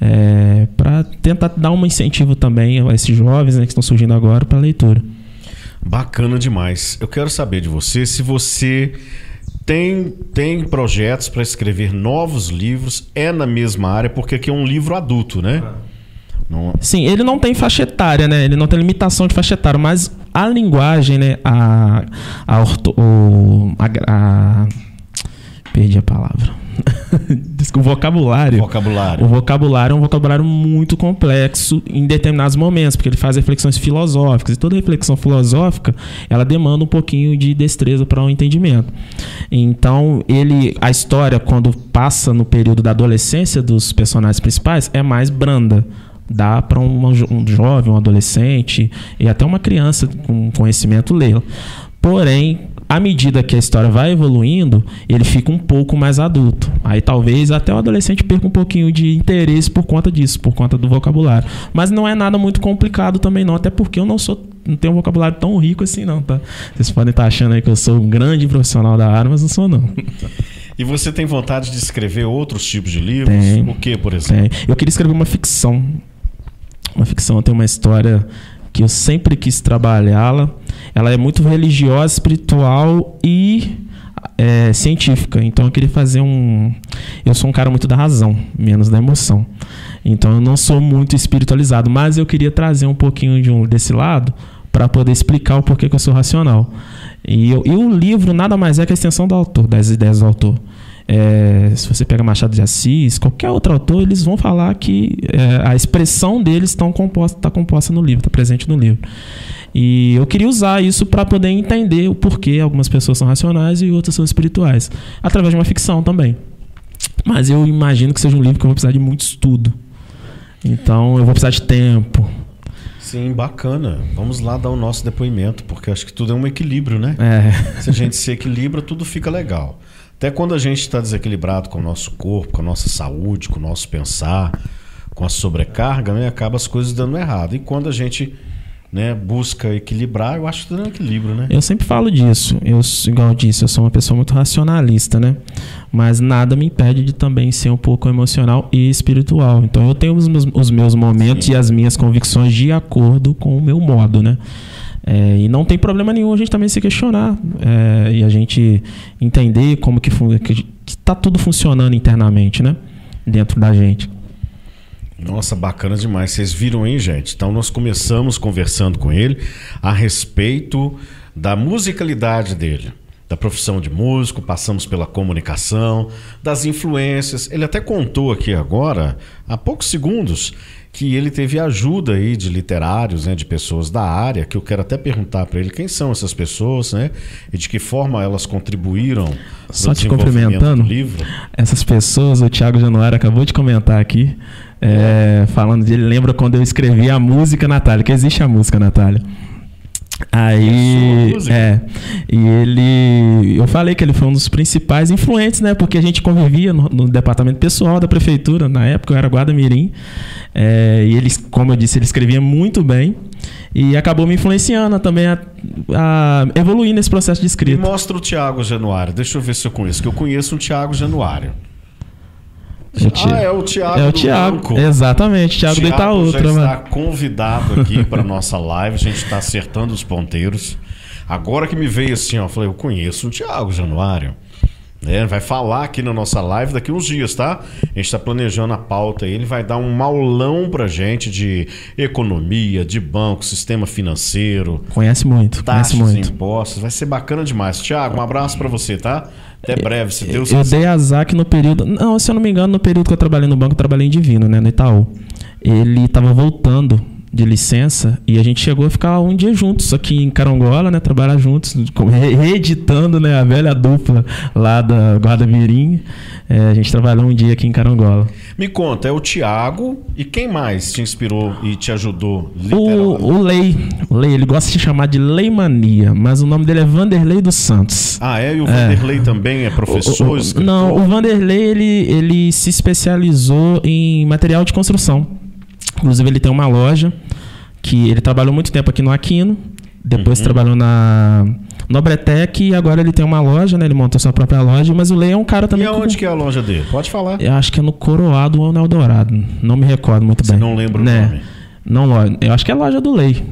é, para tentar dar um incentivo também a esses jovens né, que estão surgindo agora para a leitura. Bacana demais. Eu quero saber de você se você tem, tem projetos para escrever novos livros, é na mesma área, porque aqui é um livro adulto, né? Não, Sim, ele não tem faixa etária, né? Ele não tem limitação de faixa etária, mas a linguagem, né? A, a, orto, o, a, a- perdi a palavra. Desculpa, o vocabulário. vocabulário. O vocabulário é um vocabulário muito complexo em determinados momentos, porque ele faz reflexões filosóficas. E toda reflexão filosófica, ela demanda um pouquinho de destreza para o entendimento. Então, ele, a história, quando passa no período da adolescência dos personagens principais, é mais branda. Dá para um, jo- um jovem, um adolescente e até uma criança com conhecimento ler. Porém, à medida que a história vai evoluindo, ele fica um pouco mais adulto. Aí talvez até o adolescente perca um pouquinho de interesse por conta disso, por conta do vocabulário. Mas não é nada muito complicado também não, até porque eu não sou não tenho um vocabulário tão rico assim não, tá? Vocês podem estar achando aí que eu sou um grande profissional da área, mas não sou não. E você tem vontade de escrever outros tipos de livros? Tenho. O que, por exemplo? É, eu queria escrever uma ficção. Uma ficção tem uma história que eu sempre quis trabalhá-la. Ela é muito religiosa, espiritual e é, científica. Então eu queria fazer um. Eu sou um cara muito da razão, menos da emoção. Então eu não sou muito espiritualizado, mas eu queria trazer um pouquinho de um, desse lado para poder explicar o porquê que eu sou racional. E, eu- e o livro nada mais é que a extensão do autor, das ideias do autor. É, se você pega Machado de Assis, qualquer outro autor, eles vão falar que é, a expressão deles está composta, tá composta no livro, está presente no livro. E eu queria usar isso para poder entender o porquê algumas pessoas são racionais e outras são espirituais, através de uma ficção também. Mas eu imagino que seja um livro que eu vou precisar de muito estudo. Então eu vou precisar de tempo. Sim, bacana. Vamos lá dar o nosso depoimento, porque acho que tudo é um equilíbrio, né? É, Se a gente se equilibra, tudo fica legal. Até quando a gente está desequilibrado com o nosso corpo, com a nossa saúde, com o nosso pensar, com a sobrecarga, né, acaba as coisas dando errado. E quando a gente né, busca equilibrar, eu acho que é um equilíbrio, né? Eu sempre falo disso. Eu, igual eu disse, eu sou uma pessoa muito racionalista, né? Mas nada me impede de também ser um pouco emocional e espiritual. Então eu tenho os meus, os meus momentos Sim. e as minhas convicções de acordo com o meu modo, né? É, e não tem problema nenhum a gente também se questionar é, e a gente entender como que, fun- que, que tá tudo funcionando internamente, né? Dentro da gente. Nossa, bacana demais. Vocês viram aí, gente? Então nós começamos conversando com ele a respeito da musicalidade dele, da profissão de músico, passamos pela comunicação, das influências. Ele até contou aqui agora, há poucos segundos, que ele teve ajuda aí de literários, né, de pessoas da área, que eu quero até perguntar para ele quem são essas pessoas, né, e de que forma elas contribuíram Só te cumprimentando, livro. Essas pessoas, o Thiago Januário acabou de comentar aqui, é, falando dele, lembra quando eu escrevi a música Natália, que existe a música Natália. Aí, é, e ele, eu falei que ele foi um dos principais influentes, né? Porque a gente convivia no, no departamento pessoal da prefeitura, na época eu era guarda-mirim, é, e ele, como eu disse, ele escrevia muito bem e acabou me influenciando também a, a evoluir nesse processo de escrita. Me mostra o Tiago Januário, deixa eu ver se eu conheço, que eu conheço um Tiago Januário. Ah, é o Thiago. É o Thiago. Exatamente, Thiago, Thiago deitar outra. Já está convidado aqui para nossa live. A gente está acertando os ponteiros. Agora que me veio assim, ó, eu falei, eu conheço o Thiago Januário. É, vai falar aqui na nossa live daqui uns dias, tá? A gente está planejando a pauta aí. Ele vai dar um maulão pra gente de economia, de banco, sistema financeiro. Conhece muito, taxas, conhece muito. impostos. Vai ser bacana demais. Tiago, um abraço para você, tá? Até breve, se Deus quiser. Eu dei azar que no período. Não, se eu não me engano, no período que eu trabalhei no banco, eu trabalhei em Divino, né? No Itaú. Ele estava voltando de licença e a gente chegou a ficar um dia juntos aqui em Carangola, né? Trabalhar juntos, reeditando né? a velha dupla lá da Guarda Mirim. É, a gente trabalhou um dia aqui em Carangola. Me conta, é o Tiago e quem mais te inspirou e te ajudou? O, o Lei. O Lei, ele gosta de chamar de Leimania, mas o nome dele é Vanderlei dos Santos. Ah, é? E o Vanderlei é. também é professor? O, o, não, o Vanderlei ele, ele se especializou em material de construção. Inclusive, ele tem uma loja que ele trabalhou muito tempo aqui no Aquino, depois uhum. trabalhou na Nobretec e agora ele tem uma loja, né? Ele montou sua própria loja, mas o Lei é um cara também. E aonde que é a loja dele? Pode falar. Eu acho que é no Coroado ou no Eldorado. Não me recordo muito Você bem. não lembra né? o nome? Não, eu acho que é a loja do Lei.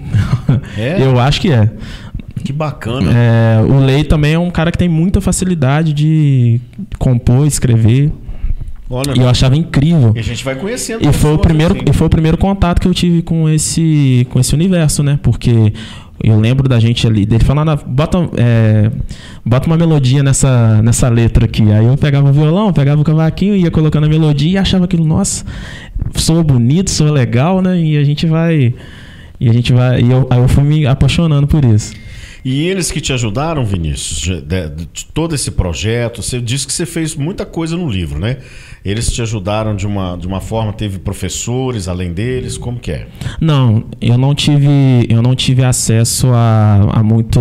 É? eu acho que é. Que bacana. É, o Lei também é um cara que tem muita facilidade de compor, escrever. Olha, e eu achava incrível. E a gente vai conhecendo. E foi o primeiro, assim. e foi o primeiro contato que eu tive com esse, com esse universo, né? Porque eu lembro da gente ali, dele falando, ah, bota, é, bota uma melodia nessa, nessa letra aqui. Aí eu pegava o violão, pegava o cavaquinho, ia colocando a melodia e achava aquilo, nossa, soa bonito, soa legal, né? E a gente vai. E a gente vai. E eu, aí eu fui me apaixonando por isso. E eles que te ajudaram, Vinícius, de, de, todo esse projeto, você disse que você fez muita coisa no livro, né? Eles te ajudaram de uma, de uma forma, teve professores além deles, como que é? Não, eu não tive, eu não tive acesso a, a muito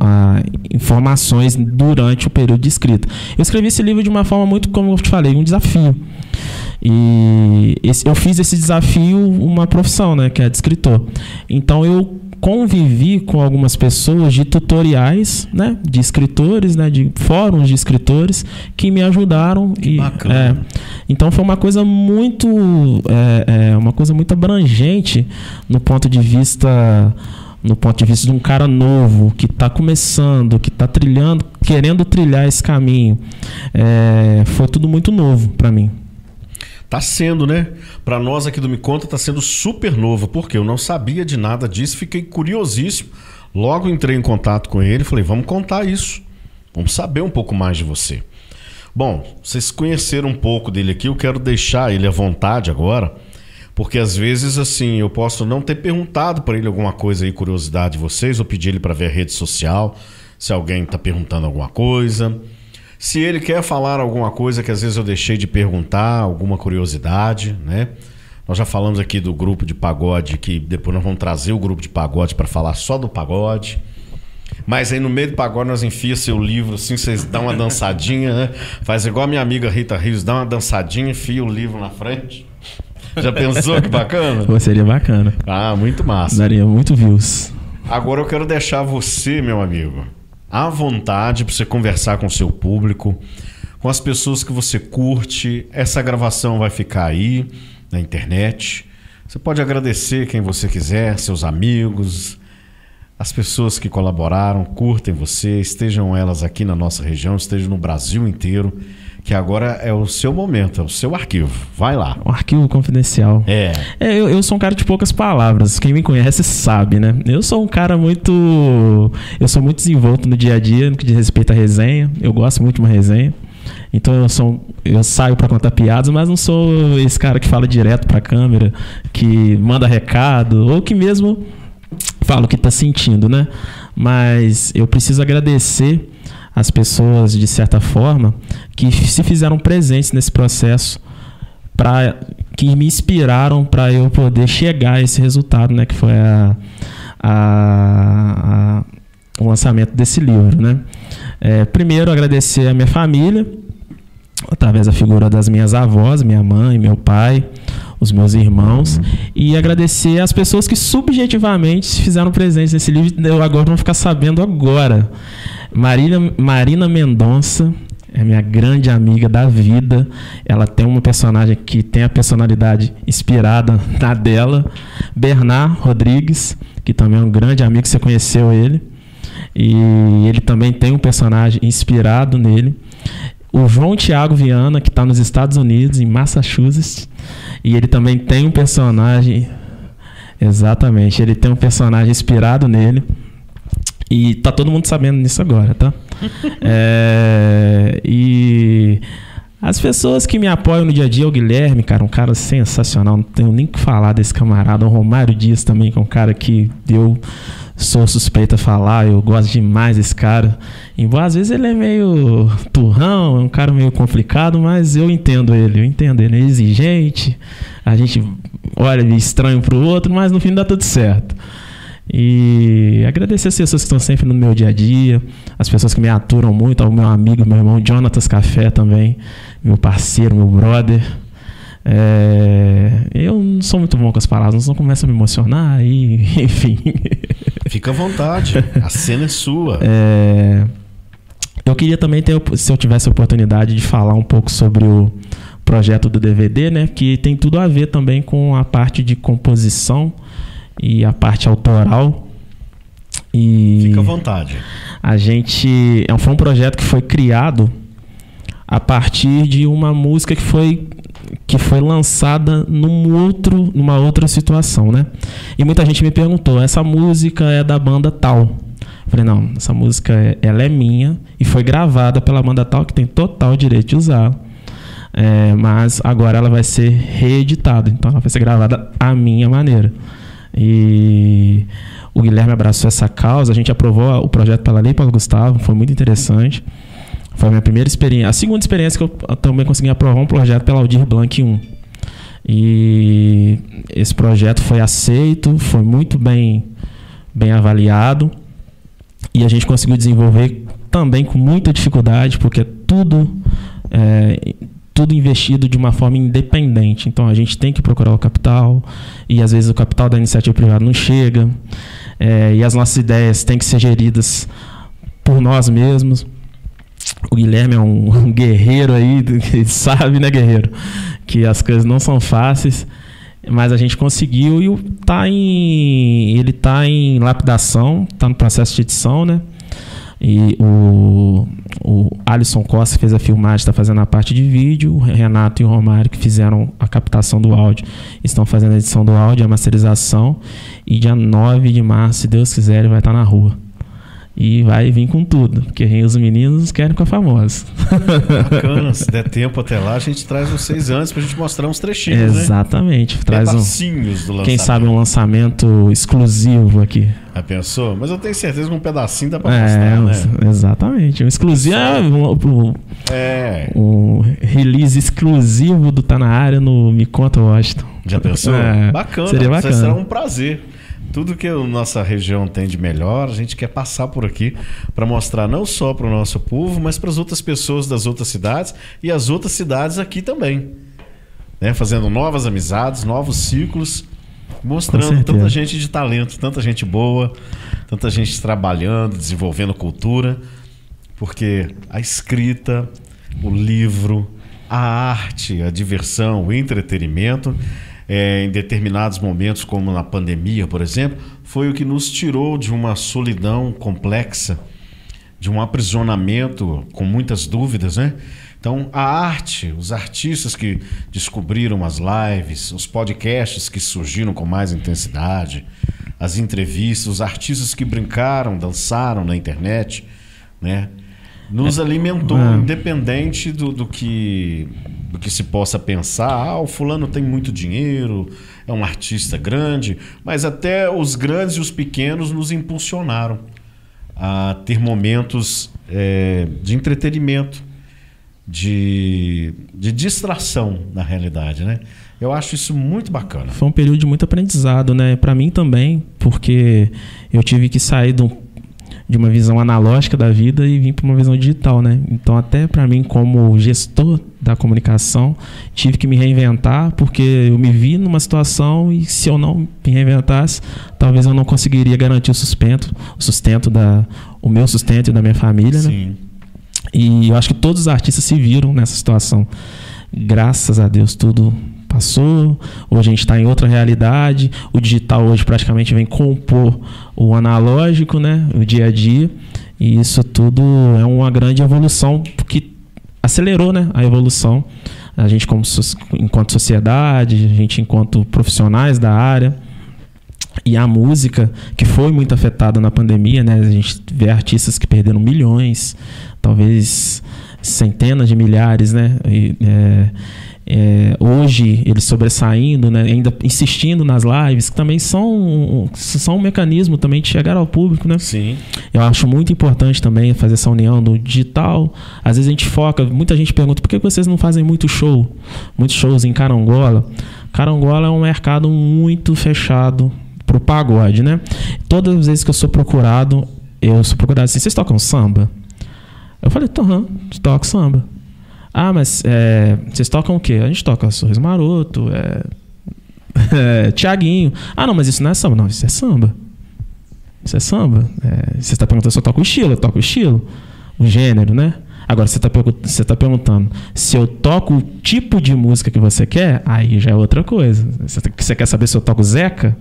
a informações durante o período de escrita. Eu escrevi esse livro de uma forma muito, como eu te falei, um desafio. E esse, eu fiz esse desafio uma profissão, né, que é de escritor. Então eu convivi com algumas pessoas de tutoriais, né, de escritores, né, de fóruns de escritores que me ajudaram que e bacana. É, então foi uma coisa muito é, é, uma coisa muito abrangente no ponto de vista no ponto de vista de um cara novo que está começando, que está trilhando, querendo trilhar esse caminho, é, foi tudo muito novo para mim. Tá sendo, né? Para nós aqui do Me Conta tá sendo super novo, porque eu não sabia de nada disso, fiquei curiosíssimo. Logo entrei em contato com ele, falei: "Vamos contar isso. Vamos saber um pouco mais de você". Bom, vocês conheceram um pouco dele aqui, eu quero deixar ele à vontade agora, porque às vezes assim, eu posso não ter perguntado para ele alguma coisa aí, curiosidade de vocês, ou pedir ele para ver a rede social, se alguém está perguntando alguma coisa. Se ele quer falar alguma coisa que às vezes eu deixei de perguntar, alguma curiosidade, né? Nós já falamos aqui do grupo de pagode, que depois nós vamos trazer o grupo de pagode para falar só do pagode. Mas aí no meio do pagode nós enfia seu livro assim, vocês dão uma dançadinha, né? Faz igual a minha amiga Rita Rios, dá uma dançadinha, enfia o livro na frente. Já pensou que bacana? Pô, seria bacana. Ah, muito massa. Daria muito views. Agora eu quero deixar você, meu amigo, à vontade para você conversar com o seu público, com as pessoas que você curte. Essa gravação vai ficar aí na internet. Você pode agradecer quem você quiser, seus amigos, as pessoas que colaboraram, curtem você, estejam elas aqui na nossa região, estejam no Brasil inteiro. Que agora é o seu momento, é o seu arquivo. Vai lá. Um arquivo confidencial. É. É, eu, eu sou um cara de poucas palavras. Quem me conhece sabe, né? Eu sou um cara muito. Eu sou muito desenvolto no dia a dia no que diz respeito à resenha. Eu gosto muito de uma resenha. Então eu sou eu saio para contar piadas, mas não sou esse cara que fala direto para a câmera, que manda recado ou que mesmo fala o que tá sentindo, né? Mas eu preciso agradecer as pessoas de certa forma que se fizeram presentes nesse processo para que me inspiraram para eu poder chegar a esse resultado, né, que foi a, a, a o lançamento desse livro, né? É, primeiro agradecer a minha família através da figura das minhas avós, minha mãe, meu pai, os meus irmãos e agradecer as pessoas que subjetivamente se fizeram presentes nesse livro. Eu agora vou ficar sabendo agora. Marina, Marina Mendonça é minha grande amiga da vida. Ela tem uma personagem que tem a personalidade inspirada na dela. Bernard Rodrigues, que também é um grande amigo, você conheceu ele. E ele também tem um personagem inspirado nele. O João Tiago Viana, que está nos Estados Unidos, em Massachusetts. E ele também tem um personagem. Exatamente, ele tem um personagem inspirado nele. E tá todo mundo sabendo nisso agora, tá? é, e as pessoas que me apoiam no dia a dia, o Guilherme, cara, um cara sensacional, não tenho nem que falar desse camarada. O Romário Dias também, que é um cara que eu sou suspeito a falar, eu gosto demais desse cara. Embora às vezes ele é meio turrão, é um cara meio complicado, mas eu entendo ele, eu entendo ele, é exigente, a gente olha estranho pro outro, mas no fim dá tudo certo. E agradecer as pessoas que estão sempre no meu dia a dia, as pessoas que me aturam muito, ao meu amigo, meu irmão Jonatas Café também, meu parceiro, meu brother. É, eu não sou muito bom com as palavras, não começo a me emocionar e, enfim. Fica à vontade, a cena é sua. É, eu queria também ter, se eu tivesse a oportunidade de falar um pouco sobre o projeto do DVD, né, que tem tudo a ver também com a parte de composição e a parte autoral. E Fica à vontade. A gente. É foi um projeto que foi criado a partir de uma música que foi que foi lançada num outro, numa outra situação, né? E muita gente me perguntou: essa música é da banda tal? Eu falei: não, essa música é, ela é minha e foi gravada pela banda tal que tem total direito de usar. É, mas agora ela vai ser reeditada, então ela vai ser gravada à minha maneira. E o Guilherme abraçou essa causa, a gente aprovou o projeto pela Lei Paulo Gustavo, foi muito interessante. Foi a minha primeira experiência. A segunda experiência que eu também consegui aprovar um projeto pela Aldir Blanc 1. E esse projeto foi aceito, foi muito bem, bem avaliado. E a gente conseguiu desenvolver também com muita dificuldade, porque tudo é, tudo investido de uma forma independente. Então a gente tem que procurar o capital e às vezes o capital da iniciativa privada não chega é, e as nossas ideias têm que ser geridas por nós mesmos. O Guilherme é um, um guerreiro aí, sabe, né, guerreiro, que as coisas não são fáceis mas a gente conseguiu e tá em ele está em lapidação, está no processo de edição, né? E o, o Alisson Costa fez a filmagem, está fazendo a parte de vídeo. O Renato e o Romário, que fizeram a captação do áudio, estão fazendo a edição do áudio, a masterização. E dia 9 de março, se Deus quiser, ele vai estar na rua. E vai vir com tudo, porque os meninos querem com a famosa. Bacana, se der tempo até lá, a gente traz vocês antes pra gente mostrar uns trechinhos, né? Exatamente. Né? Traz um, do lançamento. Quem sabe um lançamento exclusivo aqui. Já pensou? Mas eu tenho certeza que um pedacinho dá pra é, mostrar, né? Exatamente. Um exclusivo. É, um, é. um release exclusivo do Tá Na Área no Me Conta Washington. Já pensou? É, bacana. Seria bacana. Será um prazer tudo que a nossa região tem de melhor, a gente quer passar por aqui para mostrar não só para o nosso povo, mas para as outras pessoas das outras cidades e as outras cidades aqui também. Né? Fazendo novas amizades, novos ciclos, mostrando tanta gente de talento, tanta gente boa, tanta gente trabalhando, desenvolvendo cultura, porque a escrita, o livro, a arte, a diversão, o entretenimento é, em determinados momentos, como na pandemia, por exemplo, foi o que nos tirou de uma solidão complexa de um aprisionamento com muitas dúvidas, né? Então, a arte, os artistas que descobriram as lives, os podcasts que surgiram com mais intensidade, as entrevistas, os artistas que brincaram, dançaram na internet, né? Nos é. alimentou, é. independente do, do, que, do que se possa pensar. Ah, o fulano tem muito dinheiro, é um artista grande, mas até os grandes e os pequenos nos impulsionaram a ter momentos é, de entretenimento, de, de distração na realidade, né? Eu acho isso muito bacana. Foi um período de muito aprendizado, né? Para mim também, porque eu tive que sair do, de uma visão analógica da vida e vir para uma visão digital, né? Então, até para mim, como gestor da comunicação, tive que me reinventar, porque eu me vi numa situação e se eu não me reinventasse, talvez eu não conseguiria garantir o sustento, o sustento da, o meu sustento e da minha família, né? Sim. né? E eu acho que todos os artistas se viram nessa situação. Graças a Deus, tudo passou, hoje a gente está em outra realidade, o digital hoje praticamente vem compor o analógico, né, o dia a dia, e isso tudo é uma grande evolução que acelerou né, a evolução, a gente como, enquanto sociedade, a gente enquanto profissionais da área, e a música, que foi muito afetada na pandemia, né? A gente vê artistas que perderam milhões, talvez centenas de milhares, né? E, é, é, hoje eles sobressaindo, né, ainda insistindo nas lives, que também são, são um mecanismo também de chegar ao público, né? Sim. Eu acho muito importante também fazer essa união do digital. Às vezes a gente foca, muita gente pergunta por que vocês não fazem muito show, muitos shows em Carangola. Carangola é um mercado muito fechado pro pagode, né? Todas as vezes que eu sou procurado, eu sou procurado assim, vocês tocam samba? Eu falei, aham, toco samba. Ah, mas é, vocês tocam o quê? A gente toca Sorriso Maroto, é, é, Tiaguinho. Ah, não, mas isso não é samba. Não, isso é samba. Isso é samba. É, você está perguntando se eu toco o estilo. Eu toco o estilo. O gênero, né? Agora, você está você tá perguntando se eu toco o tipo de música que você quer, aí já é outra coisa. Você, você quer saber se eu toco Zeca?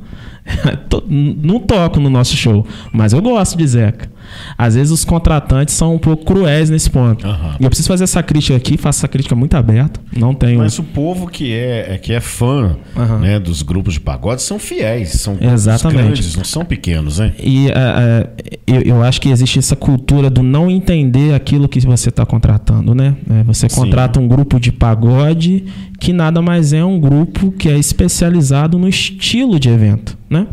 não toco no nosso show, mas eu gosto de Zeca. Às vezes os contratantes são um pouco cruéis nesse ponto. Uhum. E eu preciso fazer essa crítica aqui, faço essa crítica muito aberta. Não tenho. Mas o povo que é, é que é fã uhum. né, dos grupos de pagode são fiéis, são Exatamente. grandes, não são pequenos, né? E uh, uh, eu, eu, acho que existe essa cultura do não entender aquilo que você está contratando, né? Você contrata Sim. um grupo de pagode que nada mais é um grupo que é especializado no estilo de evento, né?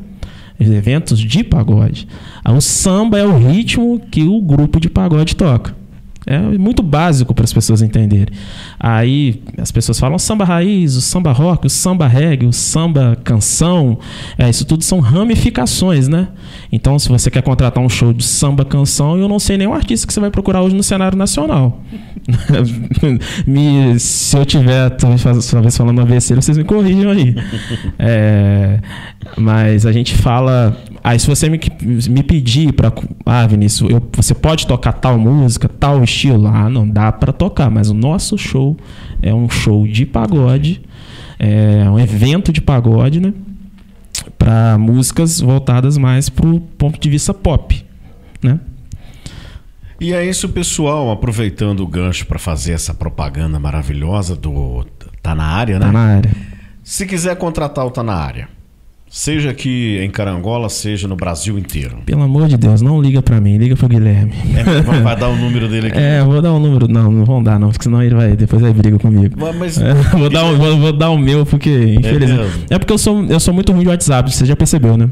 Eventos de pagode. O samba é o ritmo que o grupo de pagode toca. É muito básico para as pessoas entenderem. Aí as pessoas falam samba raiz, o samba rock, o samba reggae, o samba canção. É, isso tudo são ramificações, né? Então, se você quer contratar um show de samba canção, eu não sei nenhum artista que você vai procurar hoje no cenário nacional. me, se eu tiver, talvez falando uma besteira, vocês me corrijam aí. É, mas a gente fala. Aí, se você me, me pedir para. Ah, Vinícius, eu, você pode tocar tal música, tal estilo? Ah, não dá para tocar, mas o nosso show é um show de pagode, é um evento de pagode, né? Para músicas voltadas mais para o ponto de vista pop, né? E é isso, pessoal, aproveitando o gancho para fazer essa propaganda maravilhosa do Tá na área, né? Tá na área. Se quiser contratar o Tá na área, seja aqui em Carangola, seja no Brasil inteiro. Pelo amor de Deus, não liga para mim, liga pro Guilherme. É, vai dar o número dele aqui. É, vou dar o um número. Não, não vão dar, não, porque senão ele vai. Depois ele briga comigo. Mas, é, vou, dar um, vou, vou, dar o meu, porque, infelizmente. É, é porque eu sou, eu sou muito ruim de WhatsApp, você já percebeu, né?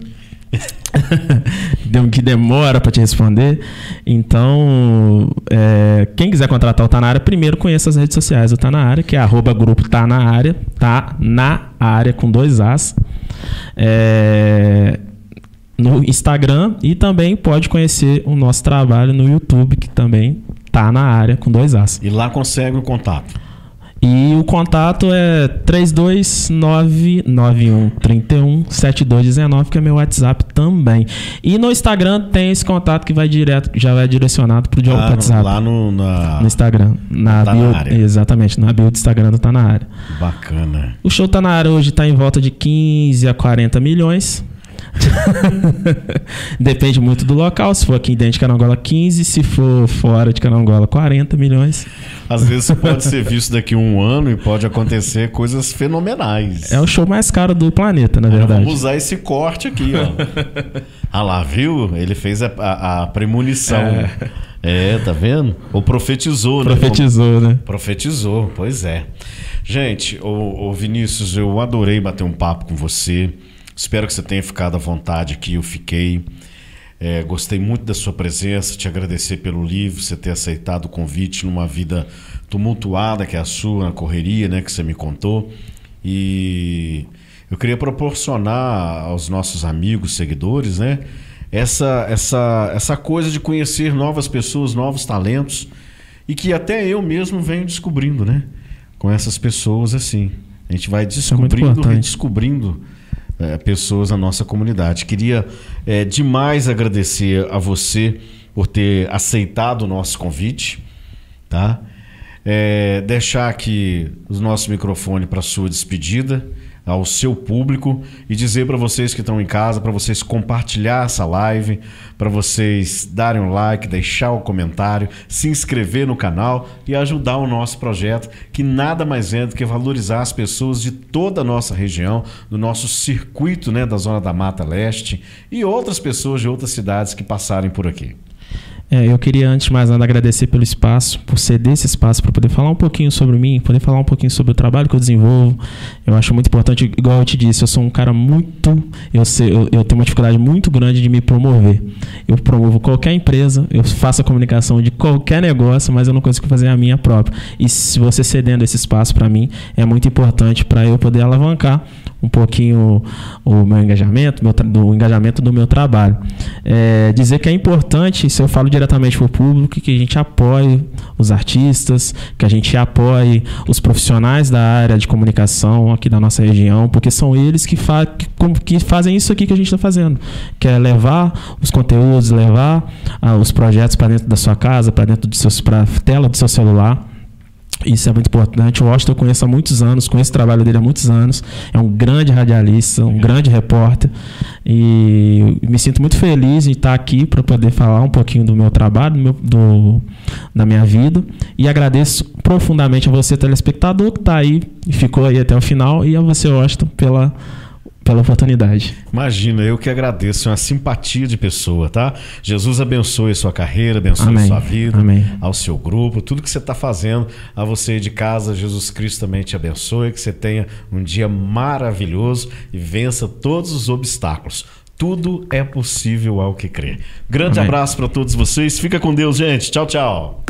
que demora para te responder. Então, é, quem quiser contratar o Tá na área, primeiro conheça as redes sociais do Tá na área, que é arroba grupo Tá na área, tá na área com dois As. É, no Instagram e também pode conhecer o nosso trabalho no YouTube, que também tá na área com dois As. E lá consegue o contato. E o contato é 32991317219, que é meu WhatsApp também. E no Instagram tem esse contato que vai direto, já vai direcionado pro ah, WhatsApp. Lá no, na... no Instagram. Na tá bio, na área. Exatamente, na bio do Instagram do Tá Na Área. Bacana. O show Tá Na Área hoje está em volta de 15 a 40 milhões. Depende muito do local. Se for aqui dentro de Carangola, 15. Se for fora de Carangola, 40 milhões. Às vezes pode ser visto daqui a um ano e pode acontecer coisas fenomenais. É o show mais caro do planeta, na verdade. Vamos usar esse corte aqui, ó. ah lá, viu? Ele fez a, a, a premonição. É. é. tá vendo? Ou profetizou, né? Profetizou, né? Profetizou, pois é. Gente, o, o Vinícius, eu adorei bater um papo com você. Espero que você tenha ficado à vontade aqui. Eu fiquei. É, gostei muito da sua presença, te agradecer pelo livro, você ter aceitado o convite numa vida tumultuada que é a sua, na correria, né, que você me contou. E eu queria proporcionar aos nossos amigos, seguidores, né, essa, essa, essa coisa de conhecer novas pessoas, novos talentos e que até eu mesmo venho descobrindo, né, com essas pessoas assim. A gente vai é descobrindo, é redescobrindo é, pessoas na nossa comunidade. Queria é, demais agradecer a você por ter aceitado o nosso convite, tá? É, deixar aqui os nossos microfones para sua despedida ao seu público e dizer para vocês que estão em casa, para vocês compartilhar essa live, para vocês darem um like, deixar o um comentário, se inscrever no canal e ajudar o nosso projeto, que nada mais é do que valorizar as pessoas de toda a nossa região, do nosso circuito né, da Zona da Mata Leste e outras pessoas de outras cidades que passarem por aqui. É, eu queria, antes de mais nada, agradecer pelo espaço, por ceder esse espaço para poder falar um pouquinho sobre mim, poder falar um pouquinho sobre o trabalho que eu desenvolvo. Eu acho muito importante, igual eu te disse, eu sou um cara muito. Eu, sei, eu, eu tenho uma dificuldade muito grande de me promover. Eu promovo qualquer empresa, eu faço a comunicação de qualquer negócio, mas eu não consigo fazer a minha própria. E se você cedendo esse espaço para mim, é muito importante para eu poder alavancar um pouquinho o meu engajamento, meu, do engajamento do meu trabalho. É, dizer que é importante, se eu falo diretamente para o público, que a gente apoie os artistas, que a gente apoie os profissionais da área de comunicação aqui da nossa região, porque são eles que, fa que, que fazem isso aqui que a gente está fazendo, que é levar os conteúdos, levar ah, os projetos para dentro da sua casa, para dentro para a tela do seu celular. Isso é muito importante. O Washington eu conheço há muitos anos, conheço o trabalho dele há muitos anos. É um grande radialista, um grande repórter. E me sinto muito feliz em estar aqui para poder falar um pouquinho do meu trabalho, do, meu, do da minha vida. E agradeço profundamente a você, telespectador, que está aí e ficou aí até o final, e a você, Washington, pela pela oportunidade. Imagina, eu que agradeço, é uma simpatia de pessoa, tá? Jesus abençoe a sua carreira, abençoe Amém. a sua vida, Amém. ao seu grupo, tudo que você está fazendo, a você de casa, Jesus Cristo também te abençoe, que você tenha um dia maravilhoso e vença todos os obstáculos. Tudo é possível ao que crer. Grande Amém. abraço para todos vocês. Fica com Deus, gente. Tchau, tchau.